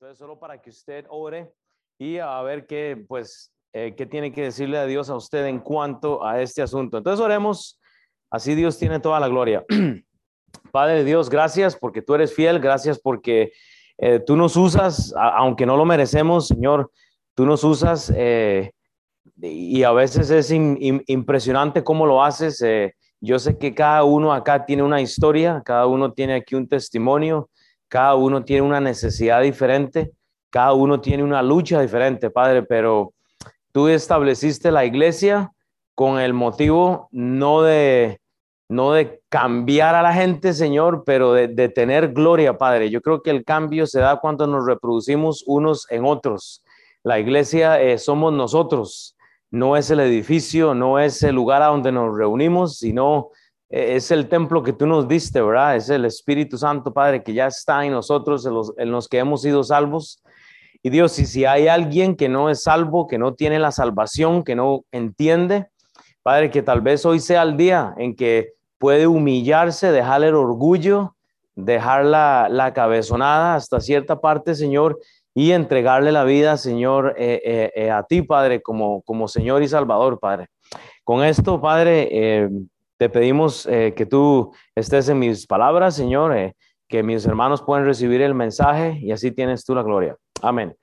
Entonces, solo para que usted ore y a ver qué, pues, eh, qué tiene que decirle a Dios a usted en cuanto a este asunto. Entonces, oremos, así Dios tiene toda la gloria. Padre Dios, gracias porque tú eres fiel, gracias porque eh, tú nos usas, aunque no lo merecemos, Señor, tú nos usas eh, y a veces es impresionante cómo lo haces. yo sé que cada uno acá tiene una historia, cada uno tiene aquí un testimonio cada uno tiene una necesidad diferente, cada uno tiene una lucha diferente, Padre, pero tú estableciste la iglesia con el motivo no de, no de cambiar a la gente, Señor, pero de, tener gloria, Padre. Yo creo que el cambio se da cuando nos reproducimos unos en otros. La iglesia eh, somos nosotros, no es el edificio, no es el lugar a donde nos reunimos, sino es el templo que tú nos diste, ¿verdad? Es el Espíritu Santo, Padre, que ya está en nosotros, en los, que hemos sido salvos. Y Dios, y si hay alguien que no es salvo, que no tiene la salvación, que no entiende, Padre, que tal vez hoy sea el día en que puede humillarse, dejar el orgullo, dejar la, la cabezonada hasta cierta parte, Señor, y entregarle la vida, Señor, eh, eh, eh, a ti, Padre, como, como Señor y Salvador, Padre. Con esto, Padre, te pedimos eh, que tú estés en mis palabras, Señor, eh, que mis hermanos puedan recibir el mensaje y así tienes tú la gloria. Amén.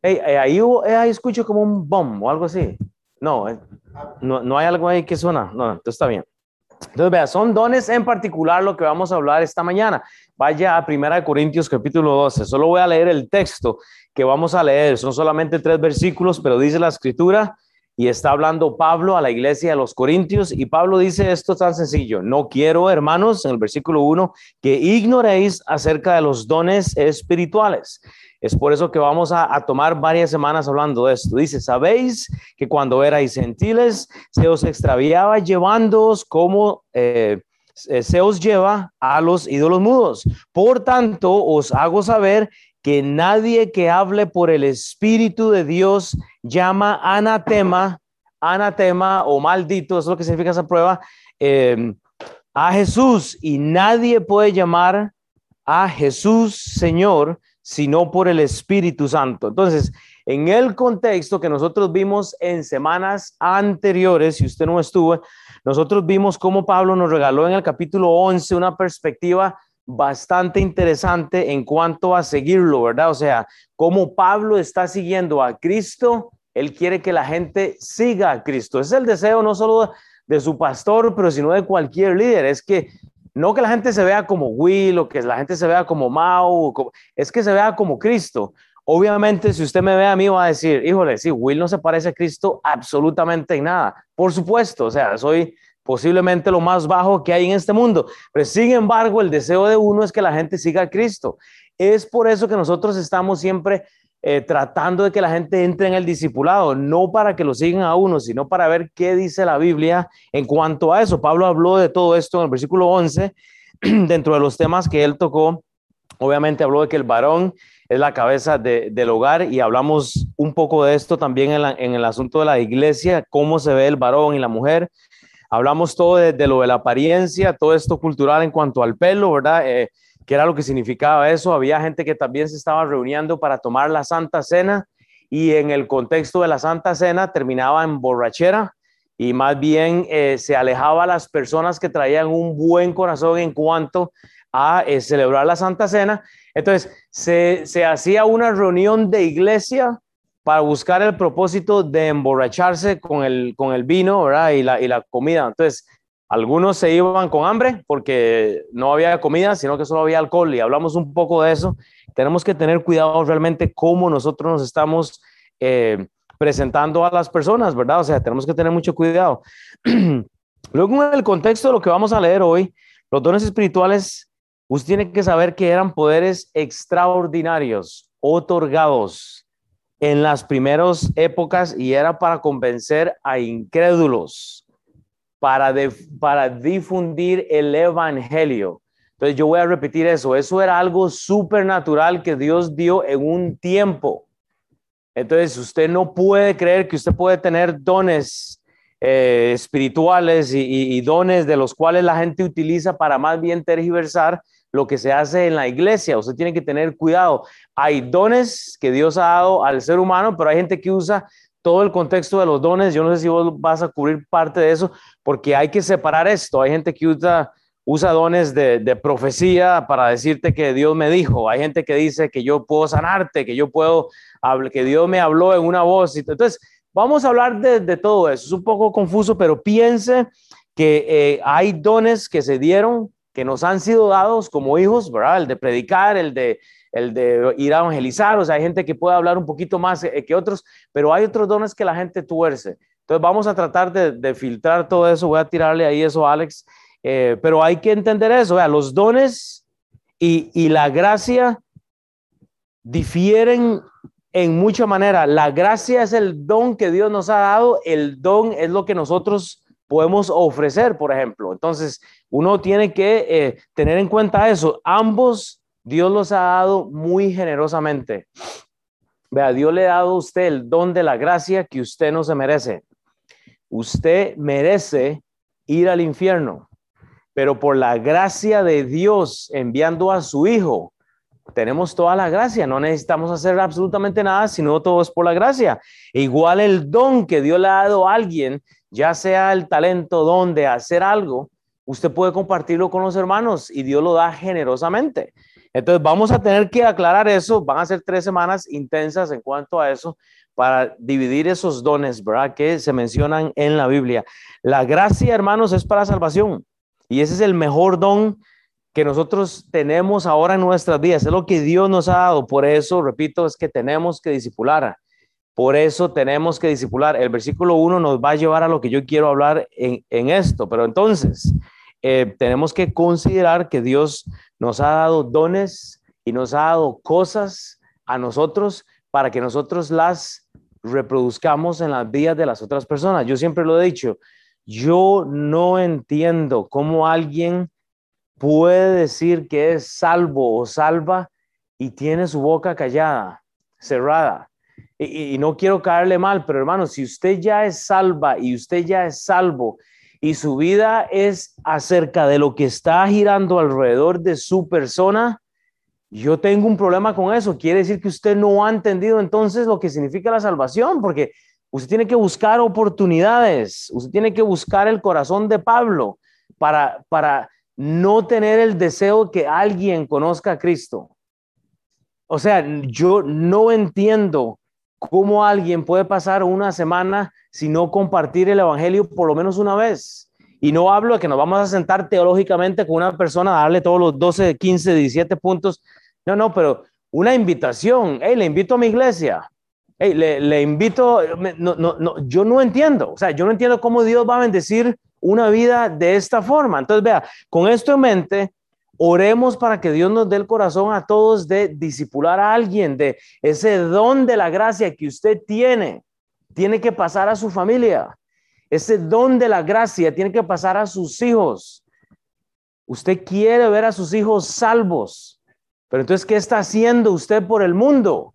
Hey, eh, ahí, ahí, escucho como un bomb o algo así. No, no, no, hay algo ahí que suena. No, entonces está bien. Entonces, vea, son dones en particular lo que vamos a hablar esta mañana. Vaya a 1 Corintios capítulo 12. Solo voy a leer el texto que vamos a leer. Son solamente tres versículos, pero dice la escritura y está hablando Pablo a la iglesia de los Corintios y Pablo dice esto tan sencillo, no quiero hermanos, en el versículo 1, que ignoréis acerca de los dones espirituales. Es por eso que vamos a, tomar varias semanas hablando de esto. Dice, sabéis que cuando erais gentiles se os extraviaba llevándoos como... Eh, se os lleva a los ídolos mudos. Por tanto, os hago saber que nadie que hable por el Espíritu de Dios llama anatema, anatema o maldito, eso es lo que significa esa prueba, em, a Jesús. Y nadie puede llamar a Jesús Señor sino por el Espíritu Santo. Entonces, en el contexto que nosotros vimos en semanas anteriores, si usted no estuvo, nosotros vimos cómo Pablo nos regaló en el capítulo 11 una perspectiva bastante interesante en cuanto a seguirlo, ¿verdad? O sea, como Pablo está siguiendo a Cristo, él quiere que la gente siga a Cristo. es el deseo no solo de su pastor, pero sino de cualquier líder. Es que no que la gente se vea como Will o que la gente se vea como Mao, es que se vea como Cristo. Obviamente, si usted me ve a mí, va a decir, híjole, sí, Will no se parece a Cristo absolutamente en nada. Por supuesto, o sea, soy posiblemente lo más bajo que hay en este mundo. Pero sin embargo, el deseo de uno es que la gente siga a Cristo. Es por eso que nosotros estamos siempre eh, tratando de que la gente entre en el discipulado, no para que lo sigan a uno, sino para ver qué dice la Biblia en cuanto a eso. Pablo habló de todo esto en el versículo 11, dentro de los temas que él tocó. Obviamente habló de que el varón es la cabeza del hogar y hablamos un poco de esto también en, el asunto de la iglesia, cómo se ve el varón y la mujer. Hablamos todo de, lo de la apariencia, todo esto cultural en cuanto al pelo, ¿verdad? Eh, ¿Qué era lo que significaba eso? Había gente que también se estaba reuniendo para tomar la Santa Cena y en el contexto de la Santa Cena terminaba en borrachera y más bien eh, se alejaba a las personas que traían un buen corazón en cuanto a eh, celebrar la Santa Cena. Entonces, se, se hacía una reunión de iglesia para buscar el propósito de emborracharse con el, con el vino ¿verdad? Y, la, y la comida. Entonces, algunos se iban con hambre porque no había comida, sino que solo había alcohol y hablamos un poco de eso. Tenemos que tener cuidado realmente cómo nosotros nos estamos eh, presentando a las personas, ¿verdad? O sea, tenemos que tener mucho cuidado. Luego, en el contexto de lo que vamos a leer hoy, los dones espirituales, usted tiene que saber que eran poderes extraordinarios, otorgados en las primeras épocas y era para convencer a incrédulos, para, para difundir el evangelio. Entonces yo voy a repetir eso, eso era algo supernatural que Dios dio en un tiempo. Entonces usted no puede creer que usted puede tener dones eh, espirituales y, y dones de los cuales la gente utiliza para más bien tergiversar lo que se hace en la iglesia. Usted tiene que tener cuidado. Hay dones que Dios ha dado al ser humano, pero hay gente que usa todo el contexto de los dones. Yo no sé si vos vas a cubrir parte de eso, porque hay que separar esto. Hay gente que usa, dones de, de profecía para decirte que Dios me dijo. Hay gente que dice que yo puedo sanarte, que yo puedo, que Dios me habló en una voz. Entonces, vamos a hablar de, de todo eso. Es un poco confuso, pero piense que eh, hay dones que se dieron, que nos han sido dados como hijos, ¿verdad? El de predicar, el de el de ir a evangelizar, o sea, hay gente que puede hablar un poquito más eh, que otros, pero hay otros dones que la gente tuerce. Entonces vamos a tratar de, filtrar todo eso, voy a tirarle ahí eso a Alex, eh, pero hay que entender eso, vea, los dones y, y la gracia difieren en mucha manera. La gracia es el don que Dios nos ha dado, el don es lo que nosotros podemos ofrecer, por ejemplo. Entonces, uno tiene que eh, tener en cuenta eso. Ambos Dios los ha dado muy generosamente. Vea, Dios le ha dado a usted el don de la gracia que usted no se merece. Usted merece ir al infierno, pero por la gracia de Dios enviando a su Hijo, tenemos toda la gracia, no necesitamos hacer absolutamente nada, sino todo es por la gracia. E igual el don que Dios le ha dado a alguien, ya sea el talento, don de hacer algo, usted puede compartirlo con los hermanos y Dios lo da generosamente. Entonces vamos a tener que aclarar eso, van a ser tres semanas intensas en cuanto a eso para dividir esos dones, ¿verdad? Que se mencionan en la Biblia. La gracia, hermanos, es para salvación y ese es el mejor don que nosotros tenemos ahora en nuestras vidas, es lo que Dios nos ha dado. Por eso, repito, es que tenemos que disipular. Por eso tenemos que disipular. El versículo 1 nos va a llevar a lo que yo quiero hablar en, en esto, pero entonces eh, tenemos que considerar que Dios nos ha dado dones y nos ha dado cosas a nosotros para que nosotros las reproduzcamos en las vidas de las otras personas. Yo siempre lo he dicho, yo no entiendo cómo alguien puede decir que es salvo o salva y tiene su boca callada, cerrada. Y, y, no quiero caerle mal, pero hermano, si usted ya es salva y usted ya es salvo y su vida es acerca de lo que está girando alrededor de su persona, yo tengo un problema con eso. Quiere decir que usted no ha entendido entonces lo que significa la salvación, porque usted tiene que buscar oportunidades, usted tiene que buscar el corazón de Pablo para, para no tener el deseo que alguien conozca a Cristo. O sea, yo no entiendo cómo alguien puede pasar una semana sino compartir el Evangelio por lo menos una vez. Y no hablo de que nos vamos a sentar teológicamente con una persona a darle todos los 12, 15, 17 puntos. No, no, pero una invitación. Hey, le invito a mi iglesia. Hey, le, le invito. No, no, no, yo no entiendo. O sea, yo no entiendo cómo Dios va a bendecir una vida de esta forma. Entonces, vea, con esto en mente, oremos para que Dios nos dé el corazón a todos de disipular a alguien, de ese don de la gracia que usted tiene tiene que pasar a su familia. Ese don de la gracia tiene que pasar a sus hijos. Usted quiere ver a sus hijos salvos, pero entonces, ¿qué está haciendo usted por el mundo?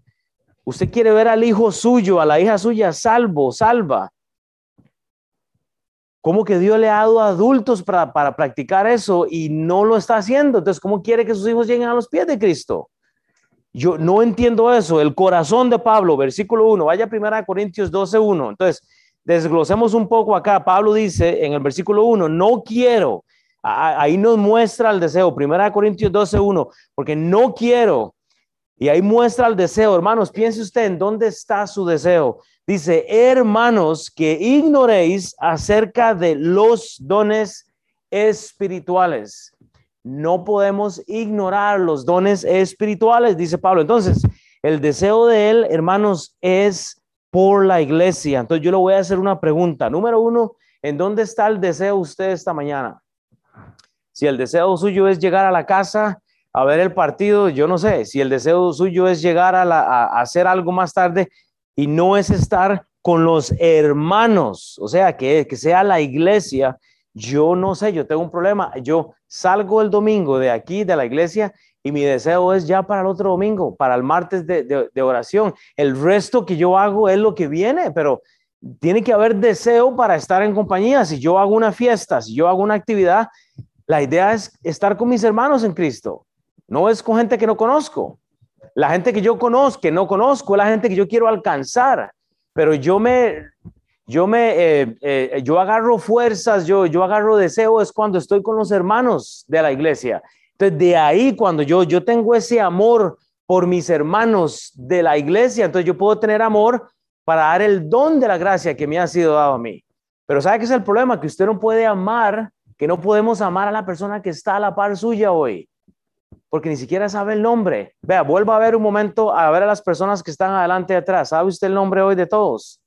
Usted quiere ver al hijo suyo, a la hija suya salvo, salva. ¿Cómo que Dios le ha dado adultos para, para practicar eso y no lo está haciendo? Entonces, ¿cómo quiere que sus hijos lleguen a los pies de Cristo? Yo no entiendo eso. El corazón de Pablo, versículo 1, vaya primero a Corintios 12, 1. Entonces, desglosemos un poco acá. Pablo dice en el versículo 1, no quiero, ahí nos muestra el deseo, primera Corintios 12, 1, porque no quiero. Y ahí muestra el deseo, hermanos, piense usted en dónde está su deseo. Dice, hermanos, que ignoréis acerca de los dones espirituales no podemos ignorar los dones espirituales, dice Pablo. Entonces, el deseo de él, hermanos, es por la iglesia. Entonces, yo le voy a hacer una pregunta. Número uno, ¿en dónde está el deseo usted esta mañana? Si el deseo suyo es llegar a la casa a ver el partido, yo no sé. Si el deseo suyo es llegar a, hacer algo más tarde y no es estar con los hermanos, o sea, que, que sea la iglesia, yo no sé, yo tengo un problema. Yo salgo el domingo de aquí, de la iglesia, y mi deseo es ya para el otro domingo, para el martes de, oración. El resto que yo hago es lo que viene, pero tiene que haber deseo para estar en compañía. Si yo hago una fiesta, si yo hago una actividad, La idea es estar con mis hermanos en Cristo. No es con gente que no conozco. La gente que yo conozco, que no conozco, es la gente que yo quiero alcanzar. Pero yo me, yo me, eh, eh, yo agarro fuerzas, yo, yo agarro deseo es cuando estoy con los hermanos de la iglesia. Entonces, de ahí cuando yo, yo tengo ese amor por mis hermanos de la iglesia, entonces yo puedo tener amor para dar el don de la gracia que me ha sido dado a mí. Pero ¿sabe qué es el problema? Que usted no puede amar, que no podemos amar a la persona que está a la par suya hoy porque ni siquiera sabe el nombre. Vea, vuelva a ver un momento a ver a las personas que están adelante y atrás. ¿Sabe usted el nombre hoy de todos?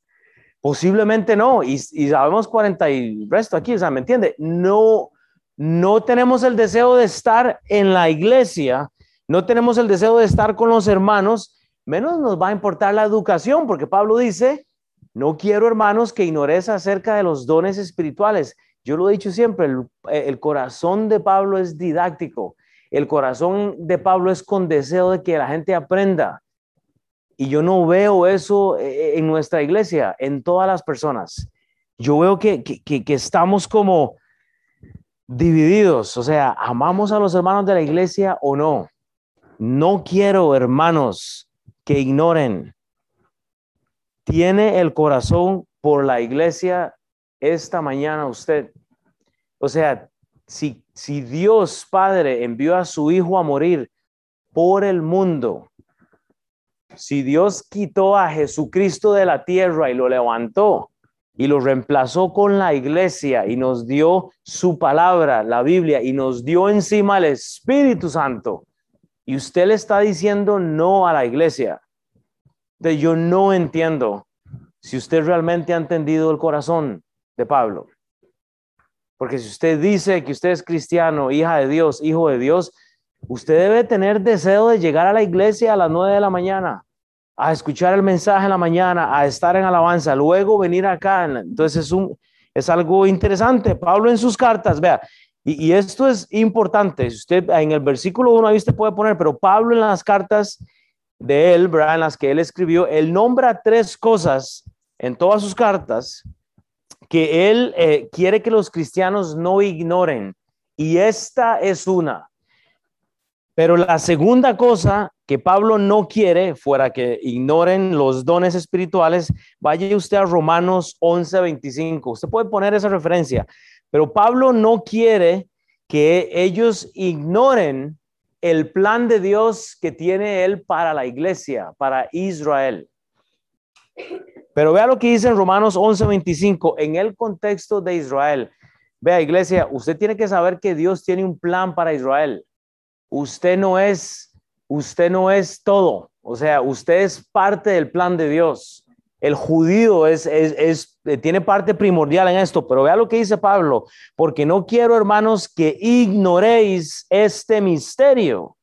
Posiblemente no, y, sabemos 40 y resto aquí, o sea, ¿me entiende? No, no tenemos el deseo de estar en la iglesia, no tenemos el deseo de estar con los hermanos, menos nos va a importar la educación, porque Pablo dice, no quiero hermanos que ignores acerca de los dones espirituales. Yo lo he dicho siempre, el corazón de Pablo es didáctico el corazón de Pablo es con deseo de que la gente aprenda. Y yo no veo eso eh, eh, en nuestra iglesia, en todas las personas. Yo veo que, estamos como divididos, o sea, amamos a los hermanos de la iglesia o no. No quiero, hermanos, que ignoren. Tiene el corazón por la iglesia esta mañana usted. O sea, si, si Dios Padre envió a su Hijo a morir por el mundo, si Dios quitó a Jesucristo de la tierra y lo levantó y lo reemplazó con la iglesia y nos dio su palabra, la Biblia, y nos dio encima el Espíritu Santo, y usted le está diciendo no a la iglesia, de yo no entiendo si usted realmente ha entendido el corazón de Pablo. Porque si usted dice que usted es cristiano, hija de Dios, hijo de Dios, usted debe tener deseo de llegar a la iglesia a las nueve de la mañana, a escuchar el mensaje en la mañana, a estar en alabanza, luego venir acá. Entonces es, es algo interesante. Pablo en sus cartas, vea, y, esto es importante. Si usted en el versículo 1 ahí usted puede poner, pero Pablo en las cartas de él, ¿verdad? en las que él escribió, él nombra tres cosas en todas sus cartas que él eh, quiere que los cristianos no ignoren. Y esta es una. Pero la segunda cosa que Pablo no quiere, fuera que ignoren los dones espirituales, vaya usted a Romanos 11, 25. Usted puede poner esa referencia. Pero Pablo no quiere que ellos ignoren el plan de Dios que tiene él para la iglesia, para Israel. Pero vea lo que dice en Romanos 11:25, en el contexto de Israel. Vea, iglesia, usted tiene que saber que Dios tiene un plan para Israel. Usted no es, usted no es todo. O sea, usted es parte del plan de Dios. El judío es, es, tiene parte primordial en esto, pero vea lo que dice Pablo, porque no quiero, hermanos, que ignoréis este misterio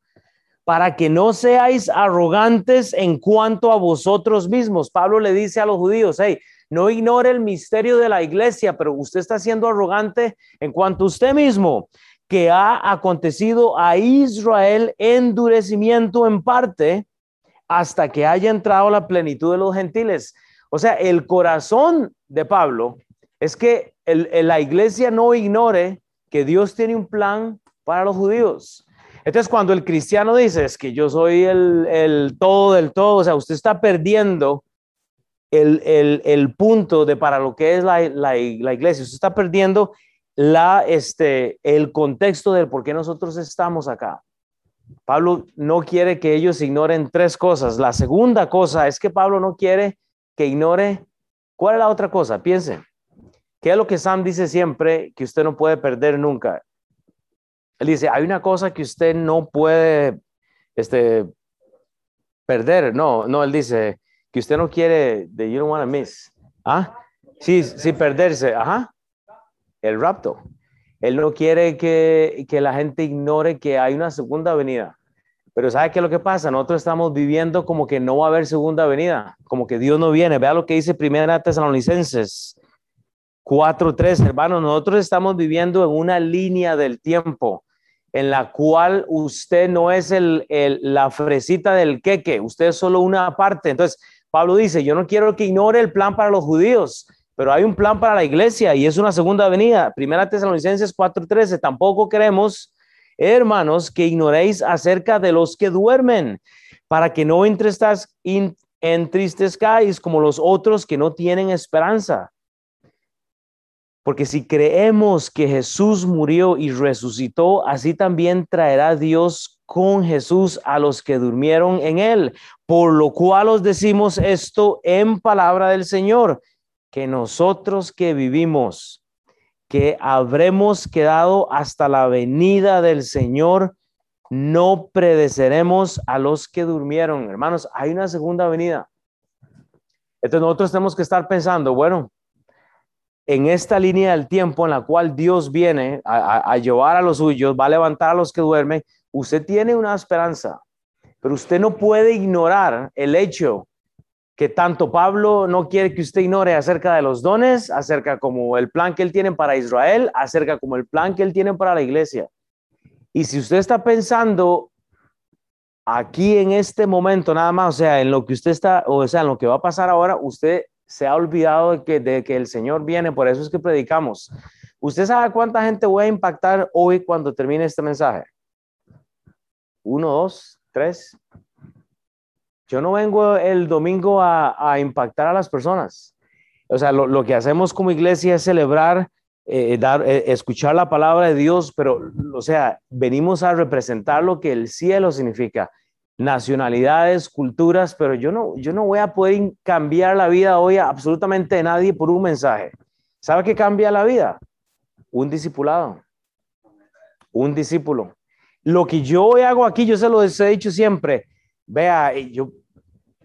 para que no seáis arrogantes en cuanto a vosotros mismos. Pablo le dice a los judíos, hey, no ignore el misterio de la iglesia, pero usted está siendo arrogante en cuanto a usted mismo, que ha acontecido a Israel endurecimiento en parte hasta que haya entrado la plenitud de los gentiles. O sea, el corazón de Pablo es que la iglesia no ignore que Dios tiene un plan para los judíos. Entonces, cuando el cristiano dice es que yo soy el, todo del todo, o sea, usted está perdiendo el, punto de para lo que es la, iglesia, usted está perdiendo la, este, el contexto del por qué nosotros estamos acá. Pablo no quiere que ellos ignoren tres cosas. La segunda cosa es que Pablo no quiere que ignore. ¿Cuál es la otra cosa? Piense. ¿Qué es lo que Sam dice siempre que usted no puede perder nunca? Él dice, hay una cosa que usted no puede este, perder. No, no, él dice que usted no quiere, de you don't want to miss. ¿Ah? Sí, sí, perderse. Ajá. El rapto. Él no quiere que, que la gente ignore que hay una segunda venida. Pero ¿sabe qué es lo que pasa? Nosotros estamos viviendo como que no va a haber segunda venida, como que Dios no viene. Vea lo que dice Primera Tesalonicenses 4.3, hermanos. Nosotros estamos viviendo en una línea del tiempo en la cual usted no es el, la fresita del queque, usted es solo una parte. Entonces, Pablo dice, yo no quiero que ignore el plan para los judíos, pero hay un plan para la iglesia y es una segunda venida. Primera Tesalonicenses 4:13, tampoco queremos, hermanos, que ignoréis acerca de los que duermen, para que no entristezcáis como los otros que no tienen esperanza. Porque si creemos que Jesús murió y resucitó, así también traerá Dios con Jesús a los que durmieron en él. Por lo cual os decimos esto en palabra del Señor, que nosotros que vivimos, que habremos quedado hasta la venida del Señor, no predeceremos a los que durmieron. Hermanos, hay una segunda venida. Entonces nosotros tenemos que estar pensando, bueno, en esta línea del tiempo en la cual Dios viene a, llevar a los suyos, va a levantar a los que duermen, usted tiene una esperanza, pero usted no puede ignorar el hecho que tanto Pablo no quiere que usted ignore acerca de los dones, acerca como el plan que él tiene para Israel, acerca como el plan que él tiene para la iglesia. Y si usted está pensando aquí en este momento nada más, o sea, en lo que usted está, o sea, en lo que va a pasar ahora, usted se ha olvidado de que, el Señor viene, por eso es que predicamos. ¿Usted sabe cuánta gente voy a impactar hoy cuando termine este mensaje? Uno, dos, tres. Yo no vengo el domingo a, impactar a las personas. O sea, lo, que hacemos como iglesia es celebrar, eh, dar, eh, escuchar la palabra de Dios, pero, o sea, venimos a representar lo que el cielo significa nacionalidades, culturas, pero yo no, yo no voy a poder cambiar la vida hoy a absolutamente nadie por un mensaje. ¿Sabe qué cambia la vida? Un discipulado, un discípulo. Lo que yo hago aquí, yo se lo he dicho siempre, vea, yo,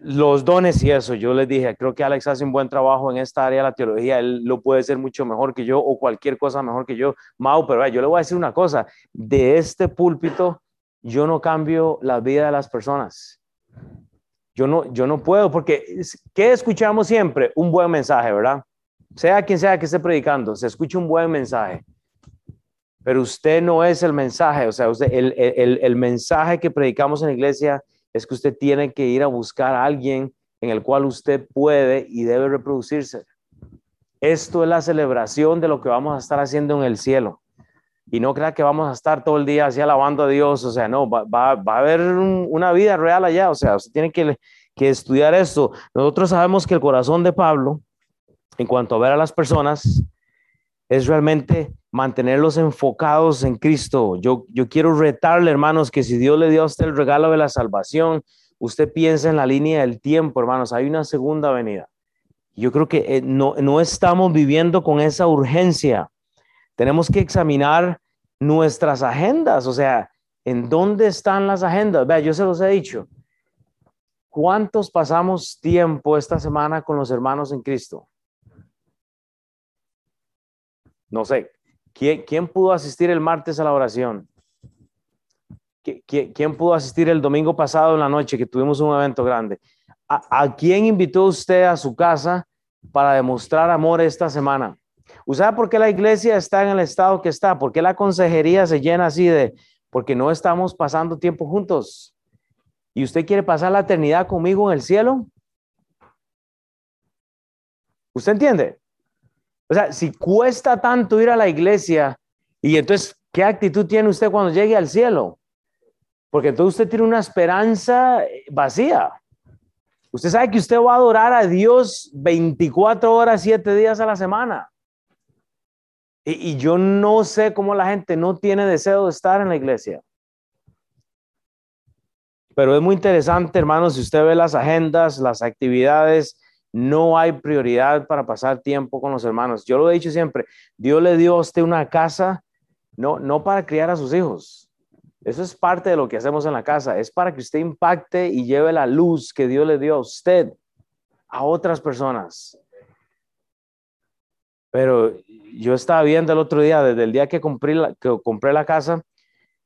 los dones y eso, yo les dije, creo que Alex hace un buen trabajo en esta área de la teología, él lo puede ser mucho mejor que yo o cualquier cosa mejor que yo, Mau, pero vea, yo le voy a decir una cosa, de este púlpito, yo no cambio la vida de las personas. Yo no, yo no puedo, porque ¿qué escuchamos siempre? Un buen mensaje, ¿verdad? Sea quien sea que esté predicando, se escucha un buen mensaje. Pero usted no es el mensaje, o sea, el mensaje que predicamos en la iglesia es que usted tiene que ir a buscar a alguien en el cual usted puede y debe reproducirse. Esto es la celebración de lo que vamos a estar haciendo en el cielo y no crea que vamos a estar todo el día así alabando a Dios, o sea, no, va, va, va a haber una vida real allá, o sea, usted tiene que, que estudiar esto. Nosotros sabemos que el corazón de Pablo, en cuanto a ver a las personas, es realmente mantenerlos enfocados en Cristo. Yo, yo quiero retarle, hermanos, que si Dios le dio a usted el regalo de la salvación, usted piensa en la línea del tiempo, hermanos, hay una segunda venida. Yo creo que eh, no, no estamos viviendo con esa urgencia tenemos que examinar nuestras agendas, o sea, ¿en dónde están las agendas? Vea, yo se los he dicho. ¿Cuántos pasamos tiempo esta semana con los hermanos en Cristo? No sé. ¿Quién, pudo asistir el martes a la oración? ¿Quién, pudo asistir el domingo pasado en la noche que tuvimos un evento grande? ¿A, ¿A quién invitó usted a su casa para demostrar amor esta semana? ¿Usted por qué la iglesia está en el estado que está? ¿Por qué la consejería se llena así de, porque no estamos pasando tiempo juntos? ¿Y usted quiere pasar la eternidad conmigo en el cielo? ¿Usted entiende? O sea, si cuesta tanto ir a la iglesia, y entonces, ¿qué actitud tiene usted cuando llegue al cielo? Porque entonces usted tiene una esperanza vacía. Usted sabe que usted va a adorar a Dios 24 horas, 7 días a la semana. Y, yo no sé cómo la gente no tiene deseo de estar en la iglesia. Pero es muy interesante, hermanos, si usted ve las agendas, las actividades, no hay prioridad para pasar tiempo con los hermanos. Yo lo he dicho siempre, Dios le dio a usted una casa, no, no para criar a sus hijos. Eso es parte de lo que hacemos en la casa, es para que usted impacte y lleve la luz que Dios le dio a usted a otras personas. Pero yo estaba viendo el otro día, desde el día que compré la, que compré la casa,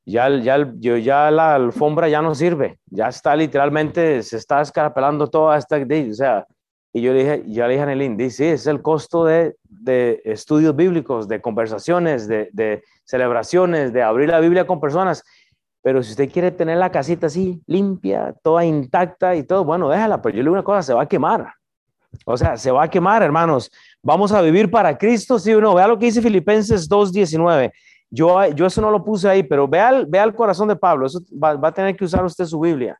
ya, ya, yo, ya la alfombra ya no sirve, ya está literalmente, se está escarapelando toda esta, o sea, y yo le dije, yo le dije a Nelín, sí, es el costo de, de estudios bíblicos, de conversaciones, de, de, celebraciones, de abrir la Biblia con personas, pero si usted quiere tener la casita así, limpia, toda intacta y todo, bueno, déjala, pero yo le digo una cosa, se va a quemar. O sea, se va a quemar, hermanos. Vamos a vivir para Cristo, sí o no. Vea lo que dice Filipenses 2.19. Yo, yo eso no lo puse ahí, pero vea el, vea el corazón de Pablo. Eso va, a tener que usar usted su Biblia.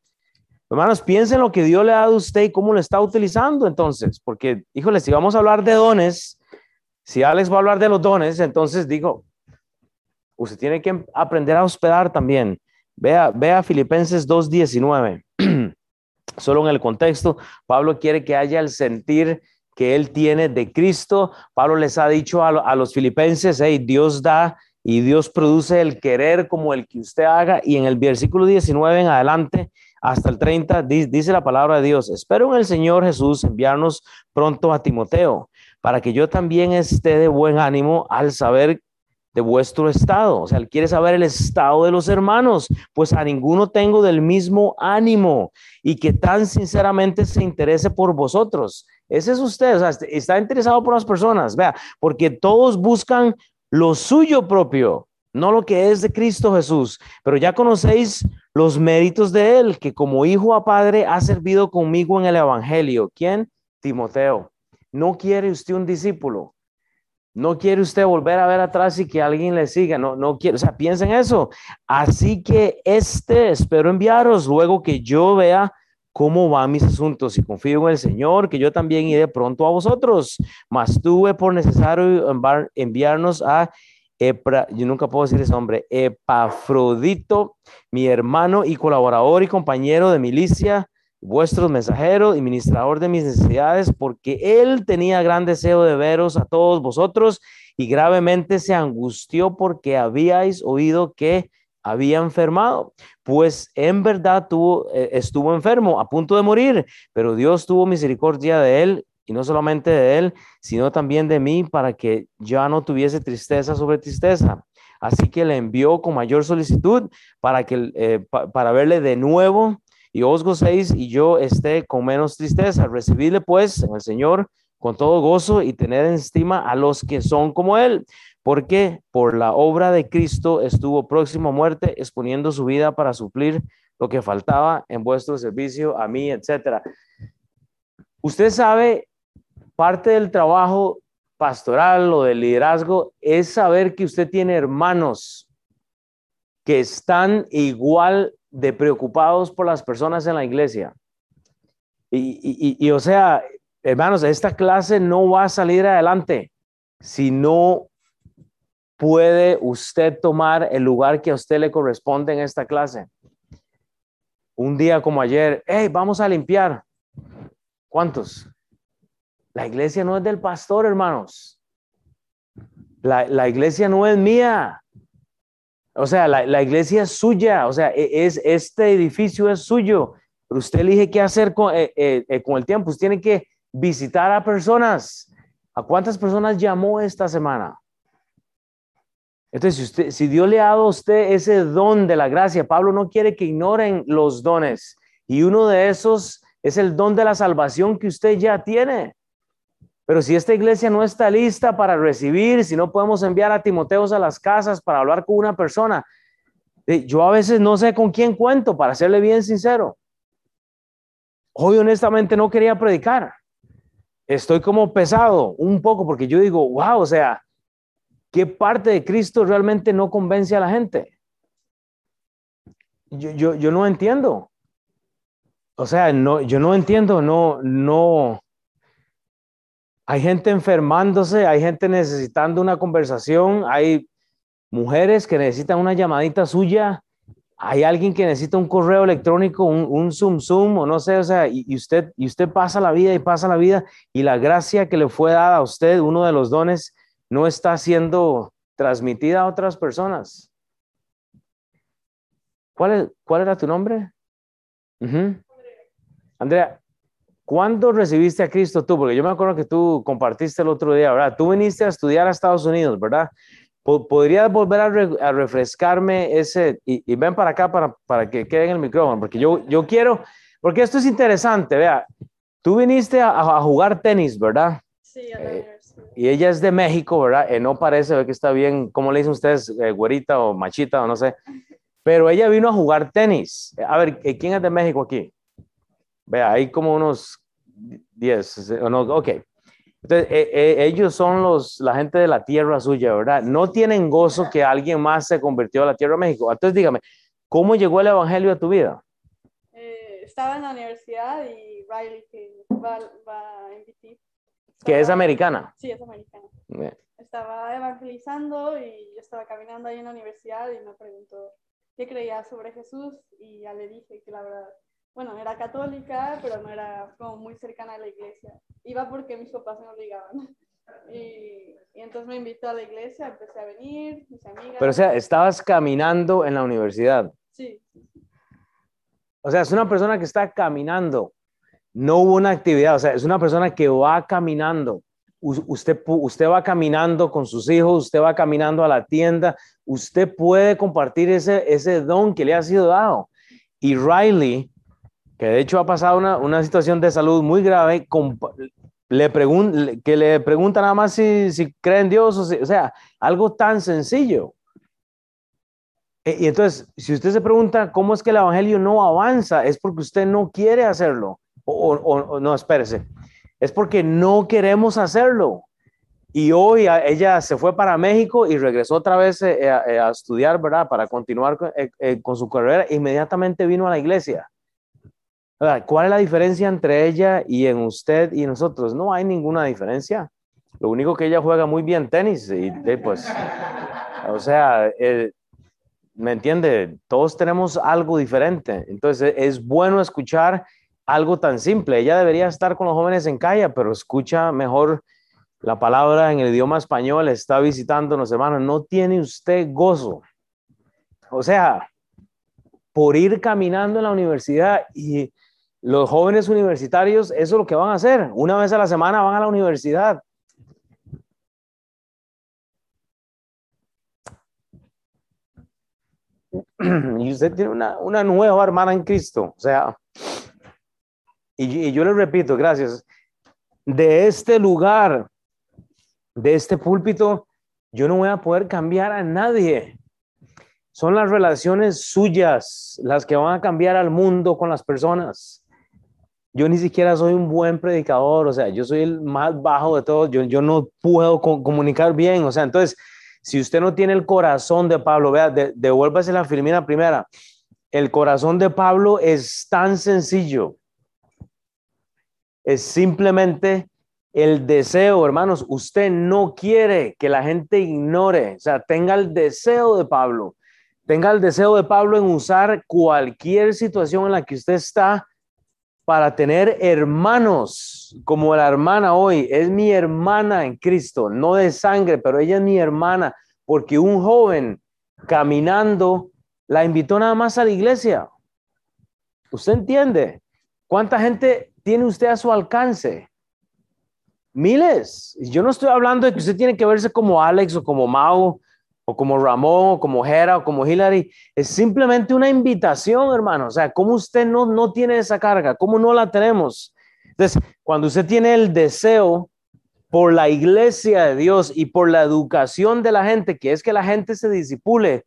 Hermanos, piensen lo que Dios le ha dado a usted y cómo lo está utilizando entonces. Porque, híjole, si vamos a hablar de dones, si Alex va a hablar de los dones, entonces digo, usted tiene que aprender a hospedar también. Vea, vea Filipenses 2.19. Solo en el contexto, Pablo quiere que haya el sentir que él tiene de Cristo. Pablo les ha dicho a, los filipenses, hey, Dios da y Dios produce el querer como el que usted haga. Y en el versículo 19 en adelante, hasta el 30, dice la palabra de Dios, espero en el Señor Jesús enviarnos pronto a Timoteo, para que yo también esté de buen ánimo al saber de vuestro estado. O sea, él quiere saber el estado de los hermanos, pues a ninguno tengo del mismo ánimo y que tan sinceramente se interese por vosotros. Ese es usted, o sea, está interesado por las personas, vea, porque todos buscan lo suyo propio, no lo que es de Cristo Jesús, pero ya conocéis los méritos de él, que como hijo a padre ha servido conmigo en el Evangelio. ¿Quién? Timoteo. ¿No quiere usted un discípulo? No quiere usted volver a ver atrás y que alguien le siga. No, no quiere. O sea, piensen eso. Así que este espero enviaros luego que yo vea cómo van mis asuntos y confío en el Señor que yo también iré pronto a vosotros. Mas tuve por necesario enviarnos a yo nunca puedo decir ese nombre, Epafrodito, mi hermano y colaborador y compañero de milicia, vuestro mensajero y ministrador de mis necesidades, porque él tenía gran deseo de veros a todos vosotros y gravemente se angustió porque habíais oído que había enfermado, pues en verdad tuvo, eh, estuvo enfermo, a punto de morir, pero Dios tuvo misericordia de él y no solamente de él, sino también de mí, para que ya no tuviese tristeza sobre tristeza. Así que le envió con mayor solicitud para, que, eh, para verle de nuevo y os gocéis y yo esté con menos tristeza. Recibidle pues en el Señor con todo gozo y tener en estima a los que son como Él, porque por la obra de Cristo estuvo próximo a muerte, exponiendo su vida para suplir lo que faltaba en vuestro servicio a mí, etcétera. Usted sabe, parte del trabajo pastoral o del liderazgo es saber que usted tiene hermanos que están igual de preocupados por las personas en la iglesia. Y, o sea, hermanos, esta clase no va a salir adelante si no puede usted tomar el lugar que a usted le corresponde en esta clase. Un día como ayer, hey, vamos a limpiar. ¿Cuántos? La iglesia no es del pastor, hermanos. La, la iglesia no es mía. O sea, la, iglesia es suya, o sea, e, es, este edificio es suyo, pero usted elige qué hacer con, eh, eh, eh, con el tiempo. Usted tiene que visitar a personas. ¿A cuántas personas llamó esta semana? Entonces, si, usted, si Dios le ha dado a usted ese don de la gracia, Pablo no quiere que ignoren los dones. Y uno de esos es el don de la salvación que usted ya tiene. Pero si esta iglesia no está lista para recibir, si no podemos enviar a Timoteos a las casas para hablar con una persona, eh, yo a veces no sé con quién cuento, para serle bien sincero. Hoy honestamente no quería predicar. Estoy como pesado un poco porque yo digo, wow, o sea, ¿qué parte de Cristo realmente no convence a la gente? Yo, yo, yo no entiendo. O sea, no, yo no entiendo, no, no, hay gente enfermándose, hay gente necesitando una conversación, hay mujeres que necesitan una llamadita suya, hay alguien que necesita un correo electrónico, un, Zoom Zoom o no sé, o sea, y, usted, y usted pasa la vida y pasa la vida y la gracia que le fue dada a usted, uno de los dones, no está siendo transmitida a otras personas. ¿Cuál, cuál era tu nombre? Andrea, ¿Cuándo recibiste a Cristo tú? Porque yo me acuerdo que tú compartiste el otro día, ¿verdad? Tú viniste a estudiar a Estados Unidos, ¿verdad? ¿Podrías volver a, refrescarme ese, y, ven para acá para, para que quede en el micrófono, porque yo, yo quiero, porque esto es interesante, vea, tú viniste a, jugar tenis, ¿verdad? Sí, a la eh, Y ella es de México, ¿verdad? Eh, no parece ve que está bien, ¿cómo le dicen ustedes? Eh, güerita o machita o no sé. Pero ella vino a jugar tenis. A ver, ¿quién es de México aquí? Vea, hay como unos 10, o no, ok. Entonces, eh, eh, ellos son los, la gente de la tierra suya, ¿verdad? No tienen gozo que alguien más se convirtió a la tierra de México. Entonces, dígame, ¿cómo llegó el evangelio a tu vida? Eh, estaba en la universidad y Riley, va, va a invitar. Que es americana. Sí, es americana. Bien. Estaba evangelizando y yo estaba caminando ahí en la universidad y me preguntó qué creía sobre Jesús y ya le dije que la verdad bueno, era católica, pero no era como muy cercana a la iglesia. Iba porque mis papás me obligaban. Y, y, entonces me invitó a la iglesia, empecé a venir, mis amigas. Pero o sea, estabas caminando en la universidad. Sí. O sea, es una persona que está caminando. No hubo una actividad, o sea, es una persona que va caminando. Usted, usted va caminando con sus hijos, usted va caminando a la tienda, usted puede compartir ese, ese don que le ha sido dado. Y Riley, que de hecho ha pasado una, una situación de salud muy grave, le pregun- que le pregunta nada más si, si cree en Dios, o, si- o sea, algo tan sencillo. E- Y entonces, si usted se pregunta cómo es que el Evangelio no avanza, es porque usted no quiere hacerlo. O, o- o- no, espérese, es porque no queremos hacerlo. Y hoy ella se fue para México y regresó otra vez eh, a, eh, a estudiar, ¿verdad? Para continuar con, eh, eh, con su carrera. Inmediatamente vino a la iglesia. ¿Cuál es la diferencia entre ella y en usted y nosotros? No hay ninguna diferencia. Lo único que ella juega muy bien tenis y eh, pues, o sea, eh, ¿me entiende? Todos tenemos algo diferente. Entonces es bueno escuchar algo tan simple. Ella debería estar con los jóvenes en calle, pero escucha mejor la palabra en el idioma español, está visitándonos, hermano. No tiene usted gozo. O sea, por ir caminando en la universidad y los jóvenes universitarios, eso es lo que van a hacer. Una vez a la semana van a la universidad. Y usted tiene una, una nueva hermana en Cristo. O sea, y, yo le repito, gracias. De este lugar, de este púlpito, yo no voy a poder cambiar a nadie. Son las relaciones suyas las que van a cambiar al mundo con las personas. Yo ni siquiera soy un buen predicador, o sea, yo soy el más bajo de todos, yo, yo no puedo co- comunicar bien, o sea, entonces, si usted no tiene el corazón de Pablo, vea, de, devuélvase la Filmina primera. El corazón de Pablo es tan sencillo. Es simplemente el deseo, hermanos. Usted no quiere que la gente ignore, o sea, tenga el deseo de Pablo. Tenga el deseo de Pablo en usar cualquier situación en la que usted está para tener hermanos, como la hermana hoy, es mi hermana en Cristo, no de sangre, pero ella es mi hermana, porque un joven caminando la invitó nada más a la iglesia. ¿Usted entiende? ¿Cuánta gente tiene usted a su alcance? Miles. Yo no estoy hablando de que usted tiene que verse como Alex o como Mau o como Ramón o como Jera o como Hillary. Es simplemente una invitación, hermano. O sea, ¿cómo usted no, no tiene esa carga? ¿Cómo no la tenemos? Entonces, cuando usted tiene el deseo por la iglesia de Dios y por la educación de la gente, que es que la gente se disipule,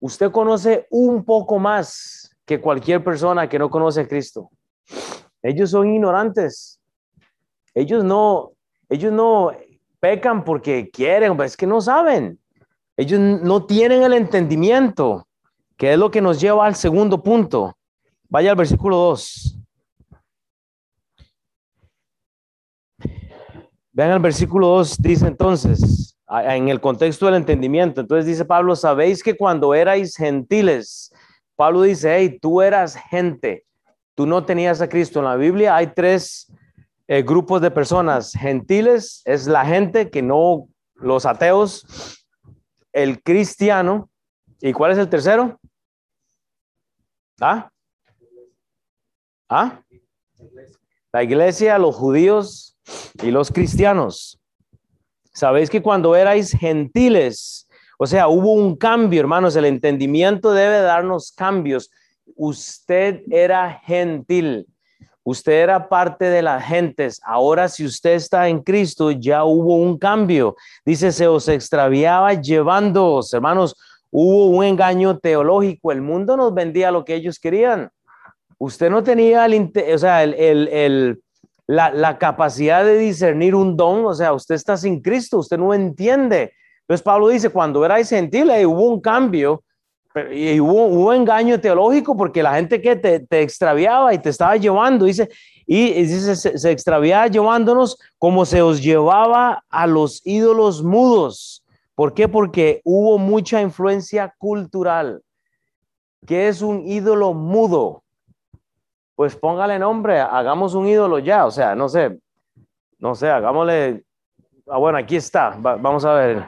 usted conoce un poco más que cualquier persona que no conoce a Cristo. Ellos son ignorantes. Ellos no, ellos no pecan porque quieren, es que no saben. Ellos no tienen el entendimiento, que es lo que nos lleva al segundo punto. Vaya al versículo 2. Vean el versículo 2, dice entonces, en el contexto del entendimiento, entonces dice Pablo, sabéis que cuando erais gentiles, Pablo dice, hey, tú eras gente, tú no tenías a Cristo. En la Biblia hay tres eh, grupos de personas, gentiles es la gente que no, los ateos, el cristiano, ¿y cuál es el tercero? ¿Ah? ¿Ah? La iglesia, los judíos y los cristianos. Sabéis que cuando erais gentiles, o sea, hubo un cambio, hermanos, el entendimiento debe darnos cambios. Usted era gentil, usted era parte de las gentes. Ahora, si usted está en Cristo, ya hubo un cambio. Dice, se os extraviaba llevándoos, hermanos, hubo un engaño teológico. El mundo nos vendía lo que ellos querían. usted no tenía o sea, el, el, la, la, capacidad de discernir un don, o sea, usted está sin Cristo, usted no entiende. Entonces Pablo dice, cuando erais gentiles hubo un cambio y hubo, hubo engaño teológico porque la gente que te, te extraviaba y te estaba llevando, dice, y dice, se, se extraviaba llevándonos como se os llevaba a los ídolos mudos. ¿Por qué? Porque hubo mucha influencia cultural. ¿Qué es un ídolo mudo? Pues póngale nombre, hagamos un ídolo ya, o sea, no sé, no sé, hagámosle, ah, bueno, aquí está, vamos a ver.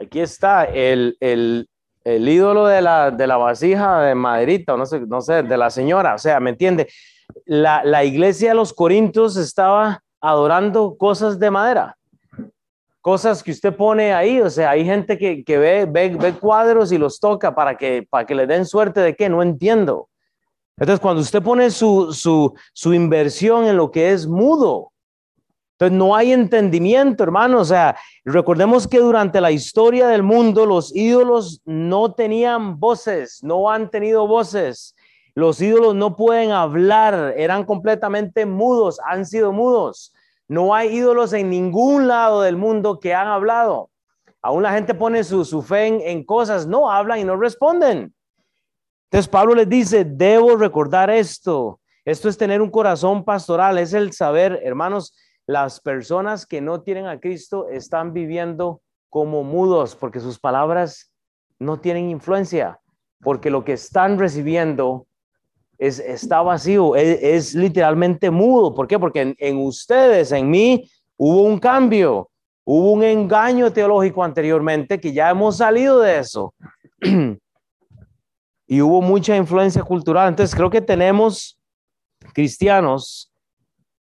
Aquí está el, el, el ídolo de la, de la vasija de maderita, no sé, no sé, de la señora, o sea, ¿me entiende? La, la iglesia de los Corintios estaba adorando cosas de madera, cosas que usted pone ahí, o sea, hay gente que, que ve, ve, ve, cuadros y los toca para que, para que le den suerte de qué, no entiendo. Entonces, cuando usted pone su, su, su inversión en lo que es mudo, entonces no hay entendimiento, hermano. O sea, recordemos que durante la historia del mundo los ídolos no tenían voces, no han tenido voces. Los ídolos no pueden hablar, eran completamente mudos, han sido mudos. No hay ídolos en ningún lado del mundo que han hablado. Aún la gente pone su, su fe en, en cosas, no hablan y no responden. Entonces Pablo les dice, debo recordar esto. Esto es tener un corazón pastoral, es el saber, hermanos, las personas que no tienen a Cristo están viviendo como mudos porque sus palabras no tienen influencia, porque lo que están recibiendo es, está vacío, es, literalmente mudo. ¿Por qué? Porque en, en ustedes, en mí, hubo un cambio, hubo un engaño teológico anteriormente que ya hemos salido de eso. y hubo mucha influencia cultural. Entonces creo que tenemos cristianos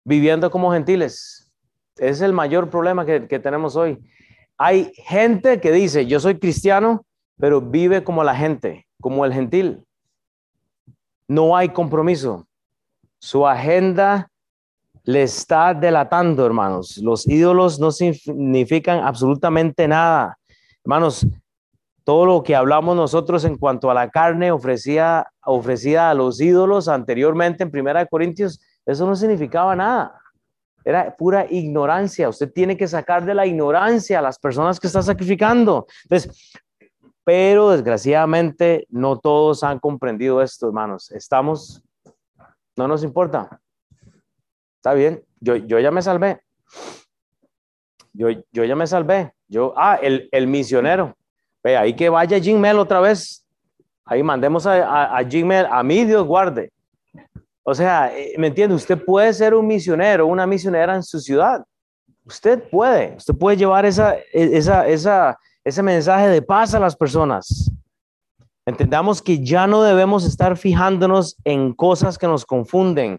viviendo como gentiles. Es el mayor problema que, tenemos hoy. Hay gente que dice, yo soy cristiano, pero vive como la gente, como el gentil. No hay compromiso. Su agenda le está delatando, hermanos. Los ídolos no significan absolutamente nada. Hermanos, todo lo que hablamos nosotros en cuanto a la carne ofrecida, ofrecida a los ídolos anteriormente en Primera Corintios eso no significaba nada. Era pura ignorancia. Usted tiene que sacar de la ignorancia a las personas que está sacrificando. Entonces, pero desgraciadamente no todos han comprendido esto, hermanos. Estamos, no nos importa. Está bien, yo, yo ya me salvé. Yo, yo ya me salvé. Yo, ah, el, el misionero. Ve, ahí que vaya Jim Mel otra vez. Ahí mandemos a, a, a mí Dios guarde. O sea, eh, ¿me entiende? Usted puede ser un misionero, una misionera en su ciudad. Usted puede, usted puede llevar esa, e, esa, esa, ese mensaje de paz a las personas. Entendamos que ya no debemos estar fijándonos en cosas que nos confunden.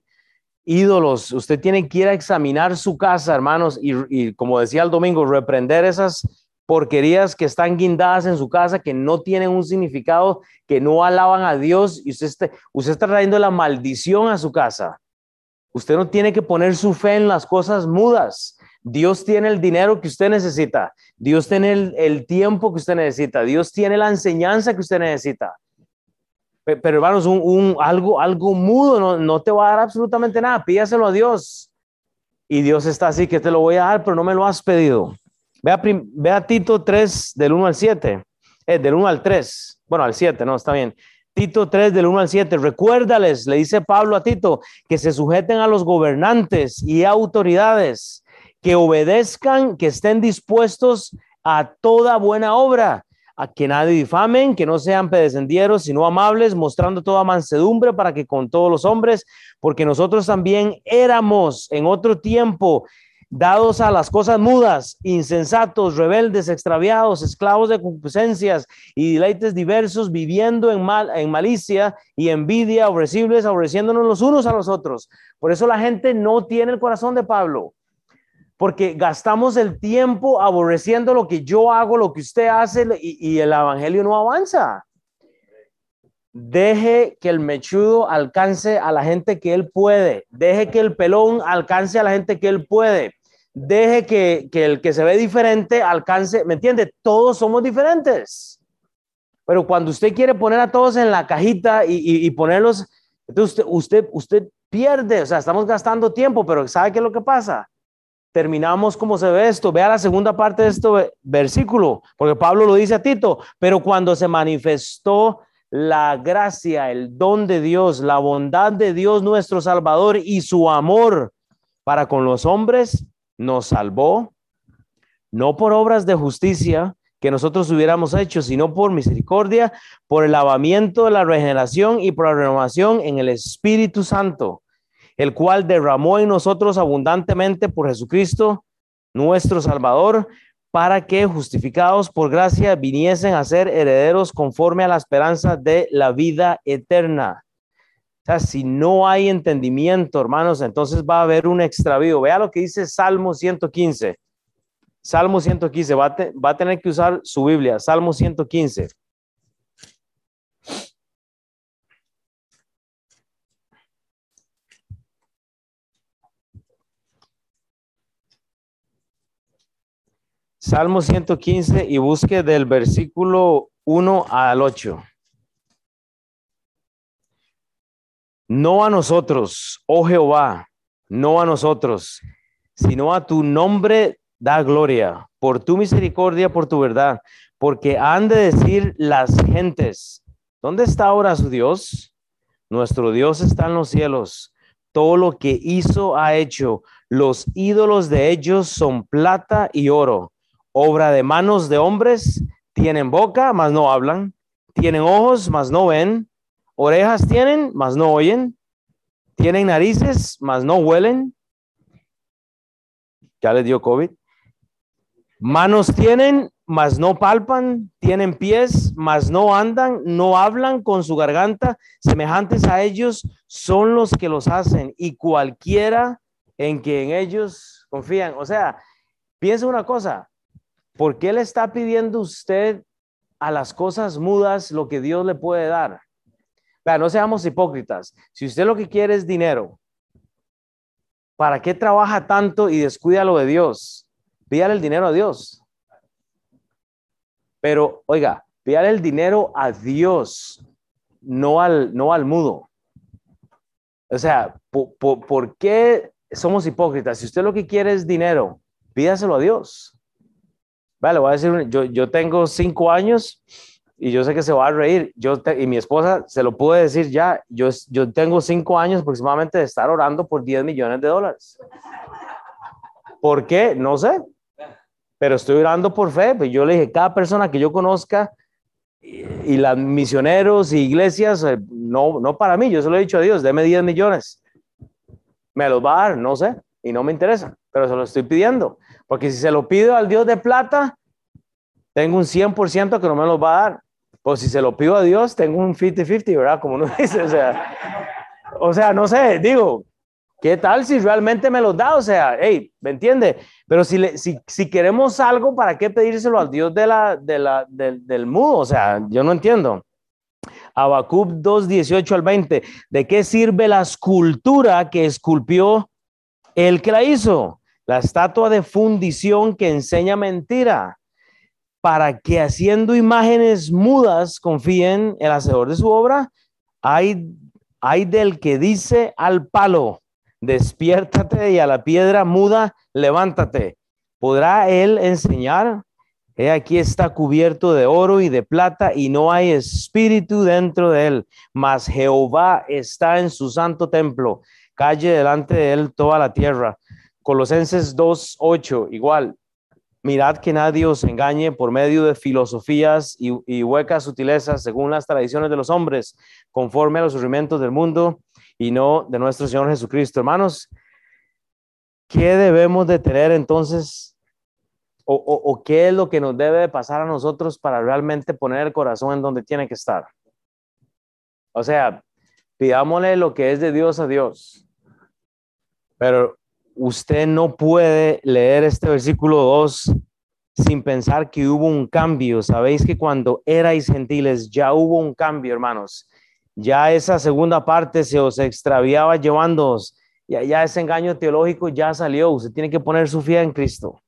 Ídolos, usted tiene que ir a examinar su casa, hermanos, y, y como decía el domingo, reprender esas porquerías que están guindadas en su casa, que no tienen un significado, que no alaban a Dios y usted está, usted está trayendo la maldición a su casa. Usted no tiene que poner su fe en las cosas mudas. Dios tiene el dinero que usted necesita. Dios tiene el, tiempo que usted necesita. Dios tiene la enseñanza que usted necesita. Pero, hermanos, un, algo, algo mudo no, no te va a dar absolutamente nada. Pídaselo a Dios. Y Dios está así que te lo voy a dar, pero no me lo has pedido. Vea, Tito 3 del 1 al 7, eh, del 1 al 3, bueno, al 7, no, está bien. Tito 3 del 1 al 7, recuérdales, le dice Pablo a Tito, que se sujeten a los gobernantes y autoridades, que obedezcan, que estén dispuestos a toda buena obra, a que nadie difamen, que no sean pedescendieros, sino amables, mostrando toda mansedumbre para que con todos los hombres, porque nosotros también éramos en otro tiempo dados a las cosas mudas, insensatos, rebeldes, extraviados, esclavos de concupiscencias y deleites diversos, viviendo en, mal, en malicia y envidia, aborrecibles, aborreciéndonos los unos a los otros. Por eso la gente no tiene el corazón de Pablo, porque gastamos el tiempo aborreciendo lo que yo hago, lo que usted hace y, y el evangelio no avanza. Deje que el mechudo alcance a la gente que él puede. Deje que el pelón alcance a la gente que él puede. Deje que, el que se ve diferente alcance, ¿me entiende? Todos somos diferentes. Pero cuando usted quiere poner a todos en la cajita y, y, y ponerlos, entonces usted, usted, usted pierde, o sea, estamos gastando tiempo, pero ¿sabe qué es lo que pasa? Terminamos como se ve esto. Vea la segunda parte de este versículo, porque Pablo lo dice a Tito, pero cuando se manifestó la gracia, el don de Dios, la bondad de Dios nuestro Salvador y su amor para con los hombres, nos salvó, no por obras de justicia que nosotros hubiéramos hecho, sino por misericordia, por el lavamiento de la regeneración y por la renovación en el Espíritu Santo, el cual derramó en nosotros abundantemente por Jesucristo, nuestro Salvador, para que, justificados por gracia, viniesen a ser herederos conforme a la esperanza de la vida eterna. O sea, si no hay entendimiento, hermanos, entonces va a haber un extravío. Vea lo que dice Salmo 115. Salmo 115, va a, tener que usar su Biblia. Salmo 115. Salmo 115 y busque del versículo 1 al 8. No a nosotros, oh Jehová, no a nosotros, sino a tu nombre da gloria, por tu misericordia, por tu verdad, porque han de decir las gentes, ¿dónde está ahora su Dios? Nuestro Dios está en los cielos. Todo lo que hizo ha hecho. Los ídolos de ellos son plata y oro obra de manos de hombres, tienen boca, mas no hablan, tienen ojos, mas no ven, orejas tienen, mas no oyen, tienen narices, mas no huelen. Ya les dio COVID. Manos tienen, mas no palpan, tienen pies, mas no andan, no hablan con su garganta, semejantes a ellos son los que los hacen y cualquiera en quien ellos confían. O sea, piensa una cosa, ¿Por qué le está pidiendo usted a las cosas mudas lo que Dios le puede dar? Vea, no seamos hipócritas. Si usted lo que quiere es dinero, ¿para qué trabaja tanto y descuida lo de Dios? Pídale el dinero a Dios. Pero, oiga, pídale el dinero a Dios, no al, no al mudo. O sea, ¿por, qué somos hipócritas? Si usted lo que quiere es dinero, pídaselo a Dios. Vale, voy a decir, yo, yo tengo cinco años y yo sé que se va a reír. Yo y mi esposa se lo puede decir ya. Yo, yo tengo cinco años aproximadamente de estar orando por 10 millones de dólares. ¿Por qué? No sé. Pero estoy orando por fe. Pues yo le dije, cada persona que yo conozca y, y las misioneros y iglesias, eh, no, no para mí, yo se lo he dicho a Dios, deme 10 millones. Me los va a dar, no sé, y no me interesa, pero se lo estoy pidiendo. Porque si se lo pido al Dios de plata, tengo un 100% que no me lo va a dar. O si se lo pido a Dios, tengo un 50-50, ¿verdad? Como uno dice, o sea, o sea, no sé, digo, ¿qué tal si realmente me lo da? O sea, hey, ¿me entiende? Pero si, le, si, si, queremos algo, ¿para qué pedírselo al Dios de la, de la, del, del mudo? O sea, yo no entiendo. Habacuc 2, 18 al 20. ¿De qué sirve la escultura que esculpió el que la hizo? la estatua de fundición que enseña mentira, para que haciendo imágenes mudas confíen el hacedor de su obra, hay, hay del que dice al palo, despiértate y a la piedra muda, levántate. ¿Podrá él enseñar? He aquí está cubierto de oro y de plata y no hay espíritu dentro de él, mas Jehová está en su santo templo. Calle delante de él toda la tierra. Colosenses 2.8, igual, mirad que nadie os engañe por medio de filosofías y, huecas sutilezas según las tradiciones de los hombres, conforme a los sufrimientos del mundo y no de nuestro Señor Jesucristo. Hermanos, ¿qué debemos de tener entonces o, o, qué es lo que nos debe de pasar a nosotros para realmente poner el corazón en donde tiene que estar? O sea, pidámosle lo que es de Dios a Dios. Pero usted no puede leer este versículo 2 sin pensar que hubo un cambio. Sabéis que cuando erais gentiles ya hubo un cambio, hermanos. Ya esa segunda parte se os extraviaba llevándoos. Ya, ya ese engaño teológico ya salió. Usted tiene que poner su fe en Cristo.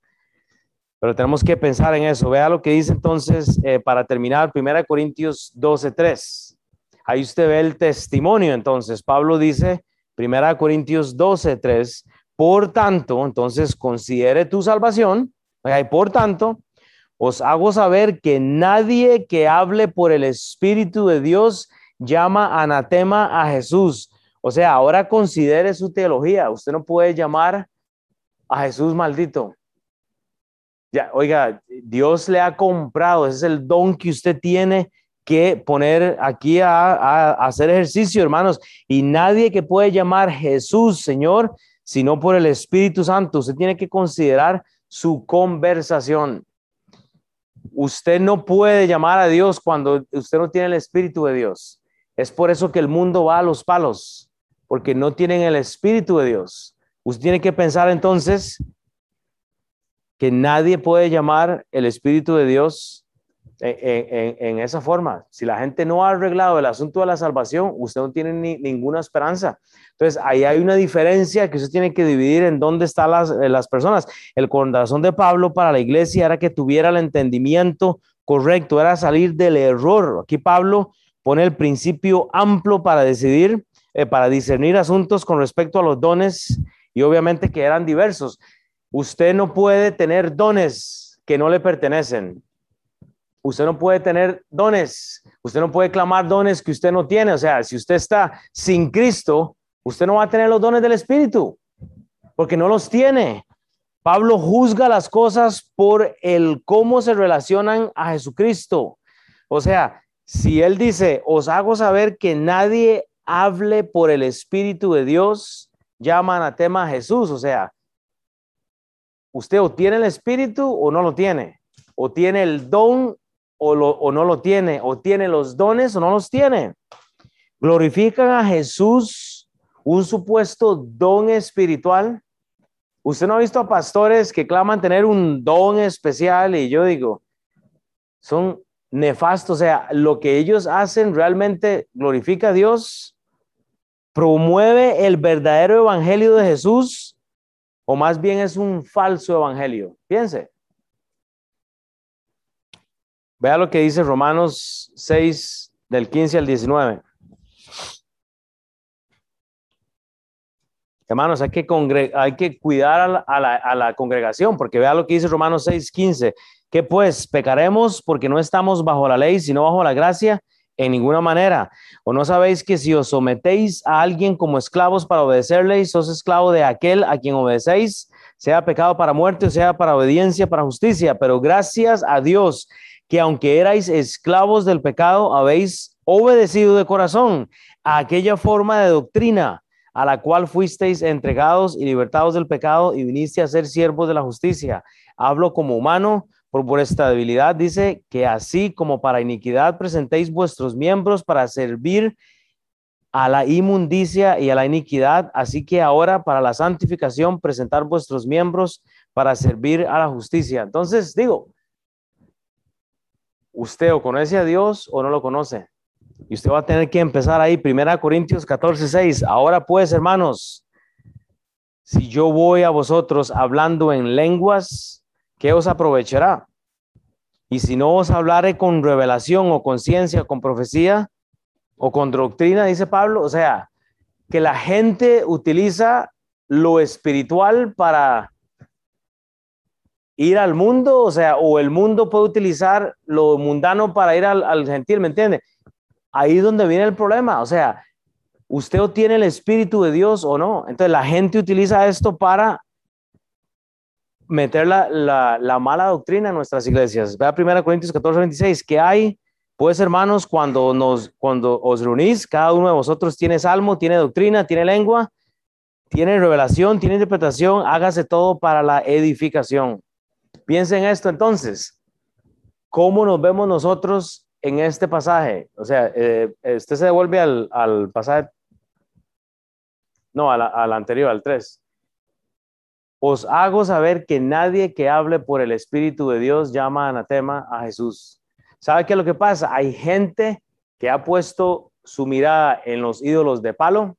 Pero tenemos que pensar en eso. Vea lo que dice entonces, eh, para terminar, 1 Corintios 12, 3. Ahí usted ve el testimonio. Entonces, Pablo dice, 1 Corintios 12, 3, por tanto, entonces considere tu salvación. Y por tanto, os hago saber que nadie que hable por el Espíritu de Dios llama anatema a Jesús. O sea, ahora considere su teología. Usted no puede llamar a Jesús maldito. Ya, oiga, Dios le ha comprado, ese es el don que usted tiene que poner aquí a, a, hacer ejercicio, hermanos. Y nadie que puede llamar Jesús, Señor, sino por el Espíritu Santo. Usted tiene que considerar su conversación. Usted no puede llamar a Dios cuando usted no tiene el Espíritu de Dios. Es por eso que el mundo va a los palos, porque no tienen el Espíritu de Dios. Usted tiene que pensar entonces que nadie puede llamar el Espíritu de Dios en, esa forma. Si la gente no ha arreglado el asunto de la salvación, usted no tiene ninguna esperanza. Entonces, ahí hay una diferencia que usted tiene que dividir en dónde están las, eh, las personas. El corazón de Pablo para la iglesia era que tuviera el entendimiento correcto, era salir del error. Aquí Pablo pone el principio amplio para decidir, eh, para discernir asuntos con respecto a los dones y obviamente que eran diversos. Usted no puede tener dones que no le pertenecen. Usted no puede tener dones. Usted no puede clamar dones que usted no tiene. O sea, si usted está sin Cristo, usted no va a tener los dones del Espíritu, porque no los tiene. Pablo juzga las cosas por el cómo se relacionan a Jesucristo. O sea, si él dice, os hago saber que nadie hable por el Espíritu de Dios, llaman a tema Jesús. O sea, usted o tiene el Espíritu o no lo tiene. O tiene el don o, no lo tiene. O tiene los dones o no los tiene. Glorifican a Jesús un supuesto don espiritual. Usted no ha visto a pastores que claman tener un don especial y yo digo, son nefastos, o sea, lo que ellos hacen realmente glorifica a Dios, promueve el verdadero evangelio de Jesús o más bien es un falso evangelio. Piense. Vea lo que dice Romanos 6 del 15 al 19. Hermanos, hay que, cuidar a la, congregación, porque vea lo que dice Romanos 6:15, que pues pecaremos porque no estamos bajo la ley, sino bajo la gracia en ninguna manera. ¿O no sabéis que si os sometéis a alguien como esclavos para obedecerle, sos esclavo de aquel a quien obedecéis, sea pecado para muerte o sea para obediencia, para justicia? Pero gracias a Dios que aunque erais esclavos del pecado, habéis obedecido de corazón a aquella forma de doctrina a la cual fuisteis entregados y libertados del pecado y viniste a ser siervos de la justicia. Hablo como humano por vuestra debilidad. Dice que así como para iniquidad presentéis vuestros miembros para servir a la inmundicia y a la iniquidad, así que ahora para la santificación presentar vuestros miembros para servir a la justicia. Entonces digo, usted o conoce a Dios o no lo conoce. Y usted va a tener que empezar ahí, Primera Corintios 14, 6. Ahora pues, hermanos, si yo voy a vosotros hablando en lenguas, ¿qué os aprovechará? Y si no os hablaré con revelación o con ciencia, con profecía o con doctrina, dice Pablo, o sea, que la gente utiliza lo espiritual para ir al mundo, o sea, o el mundo puede utilizar lo mundano para ir al, al gentil, ¿me entiende? ahí es donde viene el problema. O sea, usted o tiene el Espíritu de Dios o no. Entonces la gente utiliza esto para meter la, mala doctrina en nuestras iglesias. Vea 1 Corintios 14, 26, que hay, pues hermanos, cuando, nos, cuando os reunís, cada uno de vosotros tiene salmo, tiene doctrina, tiene lengua, tiene revelación, tiene interpretación, hágase todo para la edificación. Piensen esto entonces. ¿Cómo nos vemos nosotros en este pasaje, o sea, eh, usted se devuelve al, al pasaje, no, al, anterior, al 3. Os hago saber que nadie que hable por el Espíritu de Dios llama anatema a Jesús. ¿Sabe qué es lo que pasa? Hay gente que ha puesto su mirada en los ídolos de palo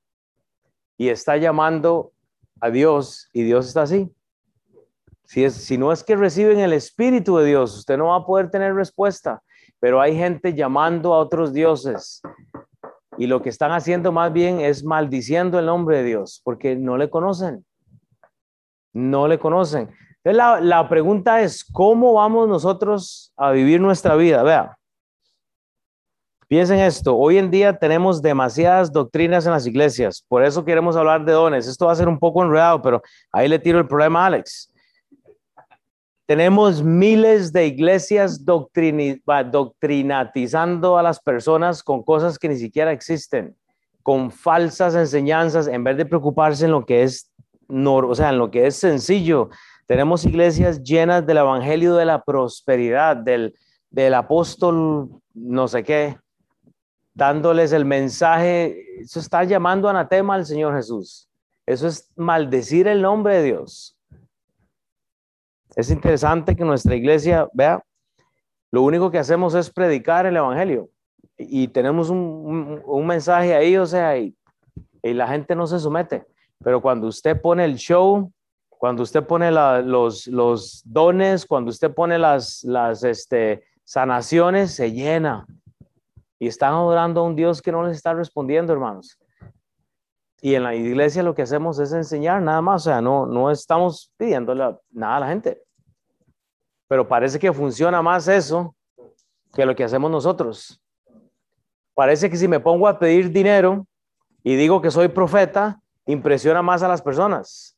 y está llamando a Dios y Dios está así. Si, es, si no es que reciben el Espíritu de Dios, usted no va a poder tener respuesta. Pero hay gente llamando a otros dioses. Y lo que están haciendo más bien es maldiciendo el nombre de Dios, porque no le conocen. No le conocen. Entonces la, la pregunta es, ¿cómo vamos nosotros a vivir nuestra vida? Vea, Piensen esto, hoy en día tenemos demasiadas doctrinas en las iglesias, por eso queremos hablar de dones. Esto va a ser un poco enredado, pero ahí le tiro el problema a Alex. Tenemos miles de iglesias doctrinatizando a las personas con cosas que ni siquiera existen, con falsas enseñanzas, en vez de preocuparse en lo que es, o sea, en lo que es sencillo. Tenemos iglesias llenas del evangelio de la prosperidad, del, del apóstol no sé qué, dándoles el mensaje. Eso está llamando anatema al Señor Jesús. Eso es maldecir el nombre de Dios. Es interesante que nuestra iglesia, vea, lo único que hacemos es predicar el Evangelio y tenemos un, mensaje ahí, o sea, y, la gente no se somete. Pero cuando usted pone el show, cuando usted pone los, los dones, cuando usted pone las, las este, sanaciones, se llena. Y están adorando a un Dios que no les está respondiendo, hermanos. Y en la iglesia lo que hacemos es enseñar nada más, o sea, no, no estamos pidiéndole nada a la gente. Pero parece que funciona más eso que lo que hacemos nosotros. Parece que si me pongo a pedir dinero y digo que soy profeta, impresiona más a las personas.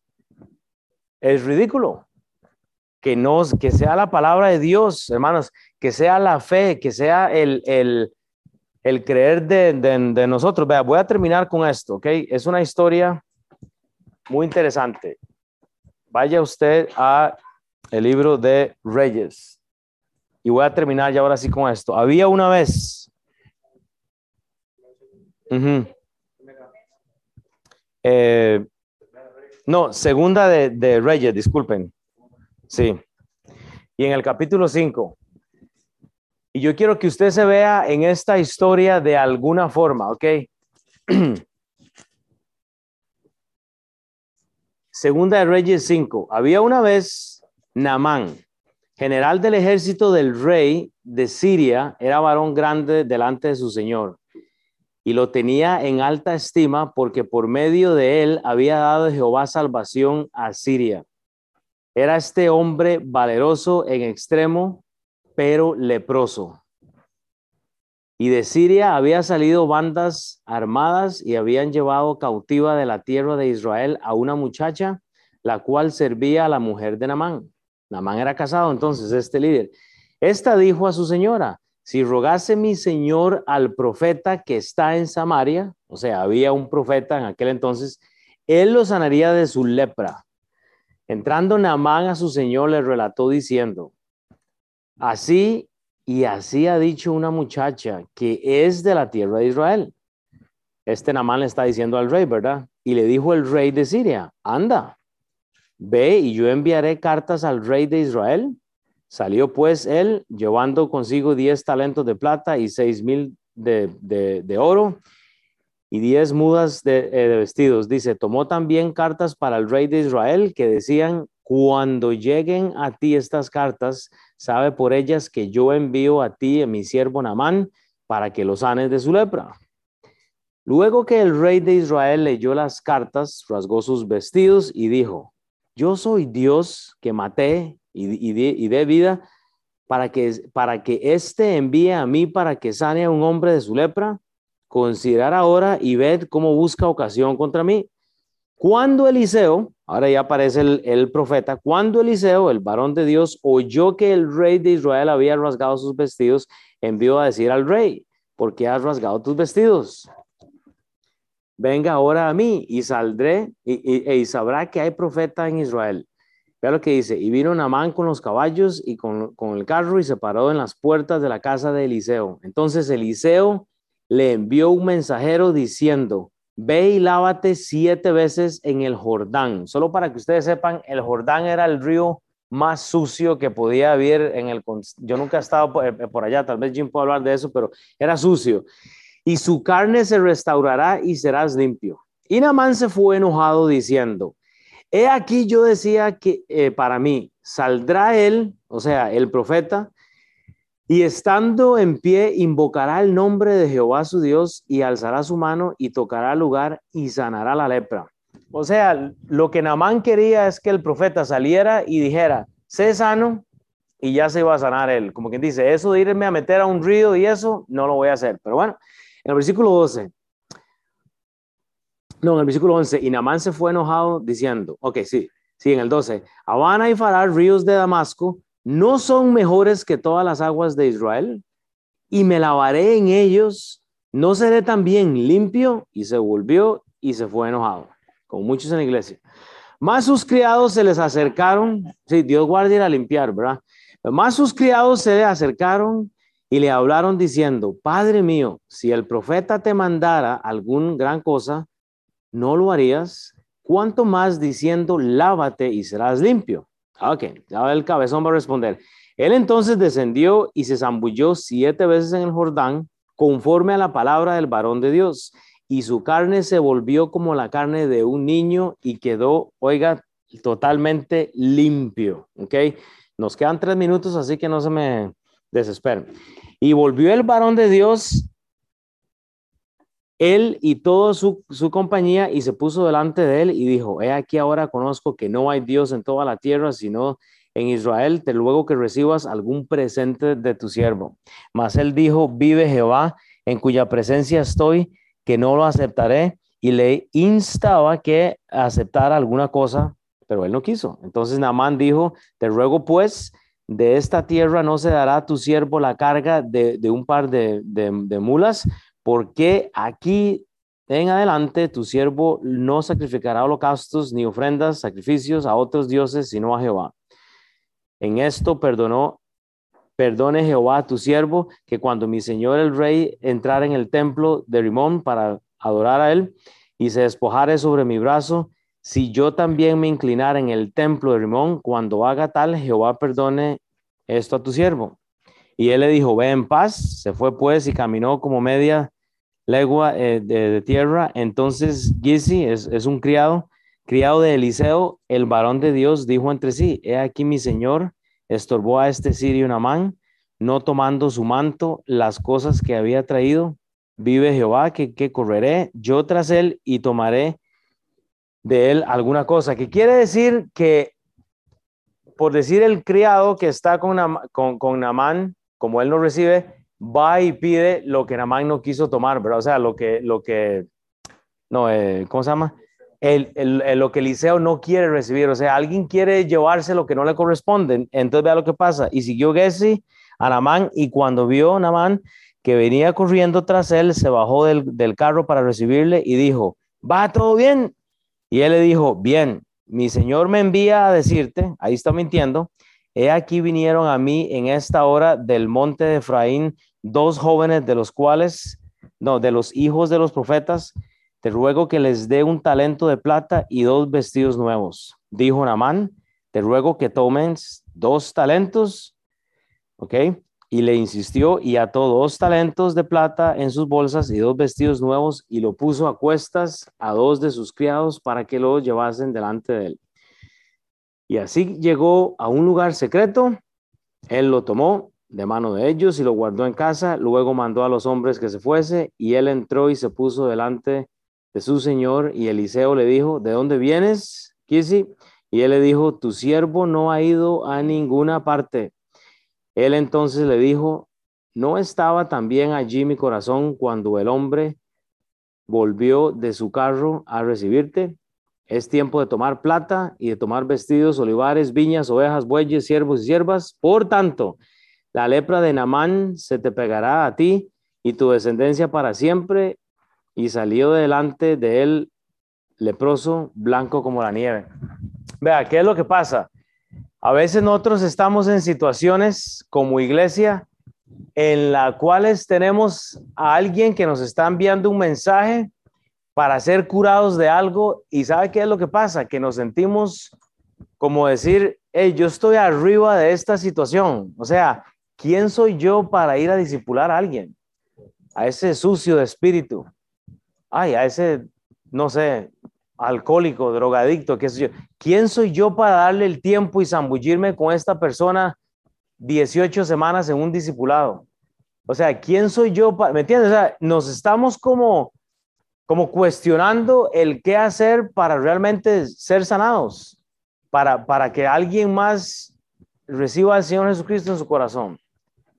Es ridículo. Que, no, que sea la palabra de Dios, hermanos, que sea la fe, que sea el, el, el creer de, de, de, nosotros. Vea, voy a terminar con esto, ¿ok? Es una historia muy interesante. Vaya usted a el libro de Reyes. Y voy a terminar ya ahora sí con esto. Había una vez. Eh, no, segunda de, de, Reyes, disculpen. Sí. Y en el capítulo 5. Y yo quiero que usted se vea en esta historia de alguna forma, ¿ok? Segunda de Reyes 5. Había una vez Namán, general del ejército del rey de Siria, era varón grande delante de su señor y lo tenía en alta estima porque por medio de él había dado Jehová salvación a Siria. Era este hombre valeroso en extremo, pero leproso. Y de Siria había salido bandas armadas y habían llevado cautiva de la tierra de Israel a una muchacha, la cual servía a la mujer de Namán. Namán era casado entonces, este líder. Esta dijo a su señora, si rogase mi señor al profeta que está en Samaria, o sea, había un profeta en aquel entonces, él lo sanaría de su lepra. Entrando Namán a su señor le relató diciendo, así y así ha dicho una muchacha que es de la tierra de Israel. Este Namán le está diciendo al rey, ¿verdad? Y le dijo el rey de Siria, anda, Ve y yo enviaré cartas al rey de Israel. Salió pues él llevando consigo diez talentos de plata y seis mil de, oro y diez mudas de, eh, de, vestidos. Dice, tomó también cartas para el rey de Israel que decían, cuando lleguen a ti estas cartas, sabe por ellas que yo envío a ti a mi siervo Namán para que lo sanes de su lepra. Luego que el rey de Israel leyó las cartas, rasgó sus vestidos y dijo, yo soy Dios que maté y, y, dé vida para que, para que éste envíe a mí para que sane a un hombre de su lepra. Considerar ahora y ved cómo busca ocasión contra mí. Cuando Eliseo, ahora ya aparece el, el, profeta, cuando Eliseo, el varón de Dios, oyó que el rey de Israel había rasgado sus vestidos, envió a decir al rey, ¿por qué has rasgado tus vestidos? Venga ahora a mí y saldré y, y, sabrá que hay profeta en Israel. Vea lo que dice, y vino Namán con los caballos y con, con, el carro y se paró en las puertas de la casa de Eliseo. Entonces Eliseo le envió un mensajero diciendo, ve y lávate siete veces en el Jordán. Solo para que ustedes sepan, el Jordán era el río más sucio que podía haber en el... Yo nunca he estado por, por allá, tal vez Jim pueda hablar de eso, pero era sucio y su carne se restaurará y serás limpio. Y Namán se fue enojado diciendo, He aquí yo decía que eh, para mí, saldrá él, o sea, el profeta, y estando en pie, invocará el nombre de Jehová su Dios y alzará su mano y tocará lugar y sanará la lepra. O sea, lo que Namán quería es que el profeta saliera y dijera, sé sano y ya se iba a sanar él. Como quien dice, eso de irme a meter a un río y eso, no lo voy a hacer. Pero bueno, en el versículo 12, no, en el versículo 11, y Namán se fue enojado diciendo, ok, sí, sí, en el 12, Habana y Farad, ríos de Damasco, no son mejores que todas las aguas de Israel, y me lavaré en ellos, no seré también limpio, y se volvió y se fue enojado, como muchos en la iglesia. Más sus criados se les acercaron, sí, Dios guarde ir a limpiar, ¿verdad? Más sus criados se le acercaron y le hablaron diciendo, Padre mío, si el profeta te mandara algún gran cosa, ¿no lo harías? ¿Cuánto más diciendo, lávate y serás limpio? Ok, ahora el cabezón va a responder. Él entonces descendió y se zambulló siete veces en el Jordán, conforme a la palabra del varón de Dios, y su carne se volvió como la carne de un niño y quedó, oiga, totalmente limpio. Ok, nos quedan tres minutos, así que no se me desesperen. Y volvió el varón de Dios él y toda su, compañía y se puso delante de él y dijo, he aquí ahora conozco que no hay Dios en toda la tierra, sino en Israel, te luego que recibas algún presente de tu siervo. Mas él dijo, vive Jehová, en cuya presencia estoy, que no lo aceptaré, y le instaba que aceptara alguna cosa, pero él no quiso. Entonces Naamán dijo, te ruego pues, de esta tierra no se dará a tu siervo la carga de, un par de, mulas, porque aquí en adelante tu siervo no sacrificará holocaustos ni ofrendas, sacrificios a otros dioses, sino a Jehová. En esto perdonó, perdone Jehová tu siervo, que cuando mi señor el rey entrara en el templo de Rimón para adorar a él y se despojare sobre mi brazo, si yo también me inclinara en el templo de Rimón, cuando haga tal, Jehová perdone esto a tu siervo. Y él le dijo, ve en paz, se fue pues y caminó como media legua eh, de, tierra. Entonces Gizi es, un criado, criado de Eliseo, el varón de Dios, dijo entre sí, he aquí mi señor estorbó a este sirio Namán, no tomando su manto, las cosas que había traído. Vive Jehová, que, que correré yo tras él y tomaré de él alguna cosa. Que quiere decir que, por decir el criado que está con, con, con Namán, como él no recibe, va y pide lo que Namán no quiso tomar, ¿verdad? O sea, lo que, lo que, no, eh, ¿cómo se llama? El, el, lo que Eliseo no quiere recibir, o sea, alguien quiere llevarse lo que no le corresponde, entonces vea lo que pasa. Y siguió Gessi a Namán y cuando vio Namán que venía corriendo tras él, se bajó del, del carro para recibirle y dijo, ¿va todo bien? Y él le dijo, bien, mi señor me envía a decirte, ahí está mintiendo, He aquí vinieron a mí en esta hora del monte de Efraín dos jóvenes de los cuales, no, de los hijos de los profetas, te ruego que les dé un talento de plata y dos vestidos nuevos. Dijo Namán, te ruego que tomen dos talentos, ¿ok? Y le insistió y ató dos talentos de plata en sus bolsas y dos vestidos nuevos y lo puso a cuestas a dos de sus criados para que lo llevasen delante de él. Y así llegó a un lugar secreto, él lo tomó de mano de ellos y lo guardó en casa, luego mandó a los hombres que se fuese y él entró y se puso delante de su señor y Eliseo le dijo, ¿de dónde vienes, Kisi? Y él le dijo, tu siervo no ha ido a ninguna parte. Él entonces le dijo, ¿no estaba también allí mi corazón cuando el hombre volvió de su carro a recibirte? Es tiempo de tomar plata y de tomar vestidos, olivares, viñas, ovejas, bueyes, siervos y siervas. Por tanto, la lepra de Namán se te pegará a ti y tu descendencia para siempre. Y salió delante de él leproso, blanco como la nieve. Vea, ¿qué es lo que pasa? A veces nosotros estamos en situaciones como iglesia en las cuales tenemos a alguien que nos está enviando un mensaje para ser curados de algo y ¿sabe qué es lo que pasa? Que nos sentimos como decir, hey, yo estoy arriba de esta situación. O sea, ¿quién soy yo para ir a disipular a alguien? A ese sucio de espíritu. Ay, a ese, no sé, alcohólico, drogadicto, qué sé yo. ¿Quién soy yo para darle el tiempo y zambullirme con esta persona 18 semanas en un discipulado? O sea, ¿quién soy yo? Para, ¿Me entiendes? O sea, nos estamos como, como cuestionando el qué hacer para realmente ser sanados, para, para que alguien más reciba al Señor Jesucristo en su corazón.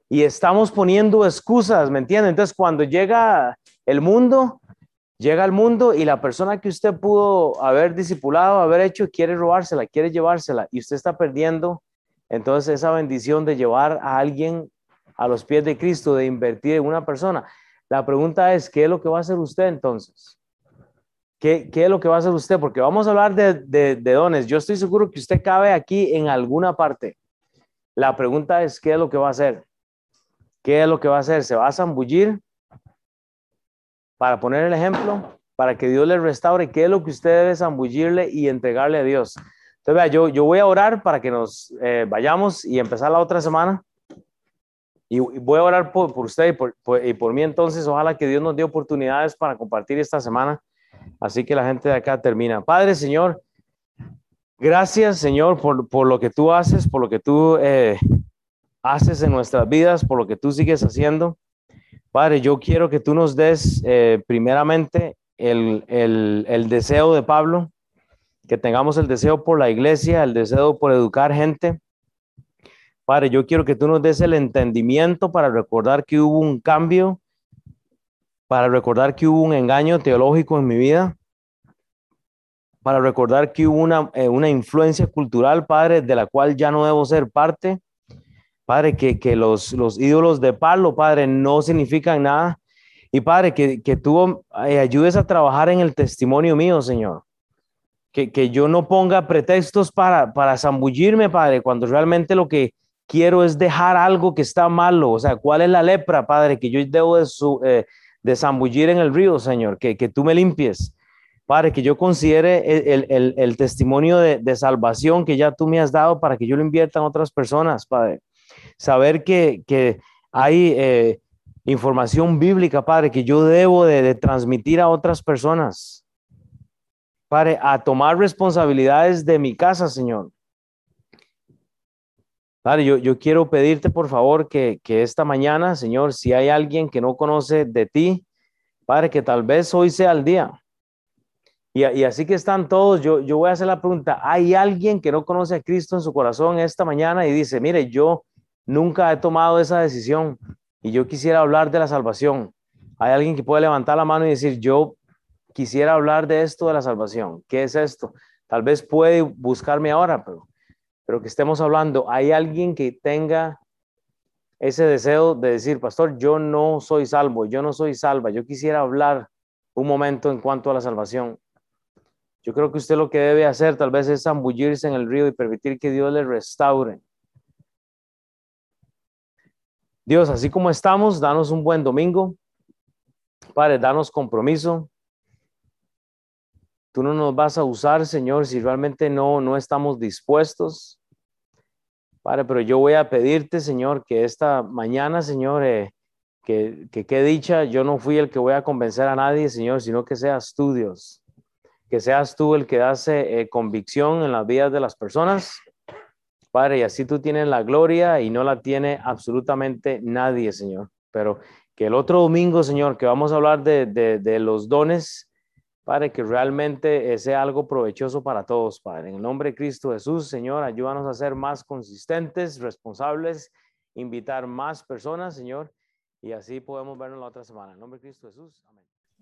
Y estamos poniendo excusas, ¿me entiendes? Entonces, cuando llega el mundo, llega al mundo y la persona que usted pudo haber discipulado, haber hecho, quiere robársela, quiere llevársela y usted está perdiendo entonces esa bendición de llevar a alguien a los pies de Cristo, de invertir en una persona. La pregunta es, ¿qué es lo que va a hacer usted entonces? ¿Qué, es lo que va a hacer usted? Porque vamos a hablar de, de, de, dones. Yo estoy seguro que usted cabe aquí en alguna parte. La pregunta es, ¿qué es lo que va a hacer? ¿Qué es lo que va a hacer? ¿Se va a zambullir? Para poner el ejemplo, para que Dios le restaure, ¿qué es lo que usted debe zambullirle y entregarle a Dios? Entonces, vea, yo, yo voy a orar para que nos eh, vayamos y empezar la otra semana. Y, voy a orar por, por usted y por, mí entonces. Ojalá que Dios nos dé oportunidades para compartir esta semana. Así que la gente de acá termina. Padre, Señor, gracias, Señor, por, por lo que tú haces, por lo que tú eh, haces en nuestras vidas, por lo que tú sigues haciendo. Padre, yo quiero que tú nos des eh, primeramente el, el, el deseo de Pablo que tengamos el deseo por la iglesia, el deseo por educar gente. Padre, yo quiero que tú nos des el entendimiento para recordar que hubo un cambio, para recordar que hubo un engaño teológico en mi vida, para recordar que hubo una, eh, una influencia cultural, Padre, de la cual ya no debo ser parte. Padre, que, que los, los ídolos de palo, Padre, no significan nada. Y Padre, que, que tú eh, ayudes a trabajar en el testimonio mío, Señor que, que yo no ponga pretextos para, para zambullirme, Padre, cuando realmente lo que quiero es dejar algo que está malo. O sea, ¿cuál es la lepra, Padre, que yo debo de, su, eh, de zambullir en el río, Señor? Que, que tú me limpies. Padre, que yo considere el, el, el testimonio de, de, salvación que ya tú me has dado para que yo lo invierta en otras personas, Padre. Saber que, que hay eh, información bíblica, Padre, que yo debo de, transmitir a otras personas. Padre, a tomar responsabilidades de mi casa, Señor. Padre, yo, yo quiero pedirte, por favor, que, que, esta mañana, Señor, si hay alguien que no conoce de ti, Padre, que tal vez hoy sea el día. Y, y así que están todos, yo, yo voy a hacer la pregunta, ¿hay alguien que no conoce a Cristo en su corazón esta mañana y dice, mire, yo nunca he tomado esa decisión y yo quisiera hablar de la salvación? ¿Hay alguien que puede levantar la mano y decir, yo quisiera hablar de esto de la salvación. ¿Qué es esto? Tal vez puede buscarme ahora, pero, pero que estemos hablando. ¿Hay alguien que tenga ese deseo de decir, pastor, yo no soy salvo, yo no soy salva, yo quisiera hablar un momento en cuanto a la salvación? Yo creo que usted lo que debe hacer tal vez es zambullirse en el río y permitir que Dios le restaure. Dios, así como estamos, danos un buen domingo. Padre, danos compromiso, Tú no nos vas a usar, Señor, si realmente no, no estamos dispuestos. Padre, pero yo voy a pedirte, Señor, que esta mañana, Señor, eh, que, que qué dicha, yo no fui el que voy a convencer a nadie, Señor, sino que seas tú, Dios. Que seas tú el que hace eh, convicción en las vidas de las personas. Padre, y así tú tienes la gloria y no la tiene absolutamente nadie, Señor. Pero que el otro domingo, Señor, que vamos a hablar de, de, los dones, Padre, que realmente sea algo provechoso para todos, Padre. En el nombre de Cristo Jesús, Señor, ayúdanos a ser más consistentes, responsables, invitar más personas, Señor, y así podemos vernos la otra semana. En el nombre de Cristo Jesús, amén.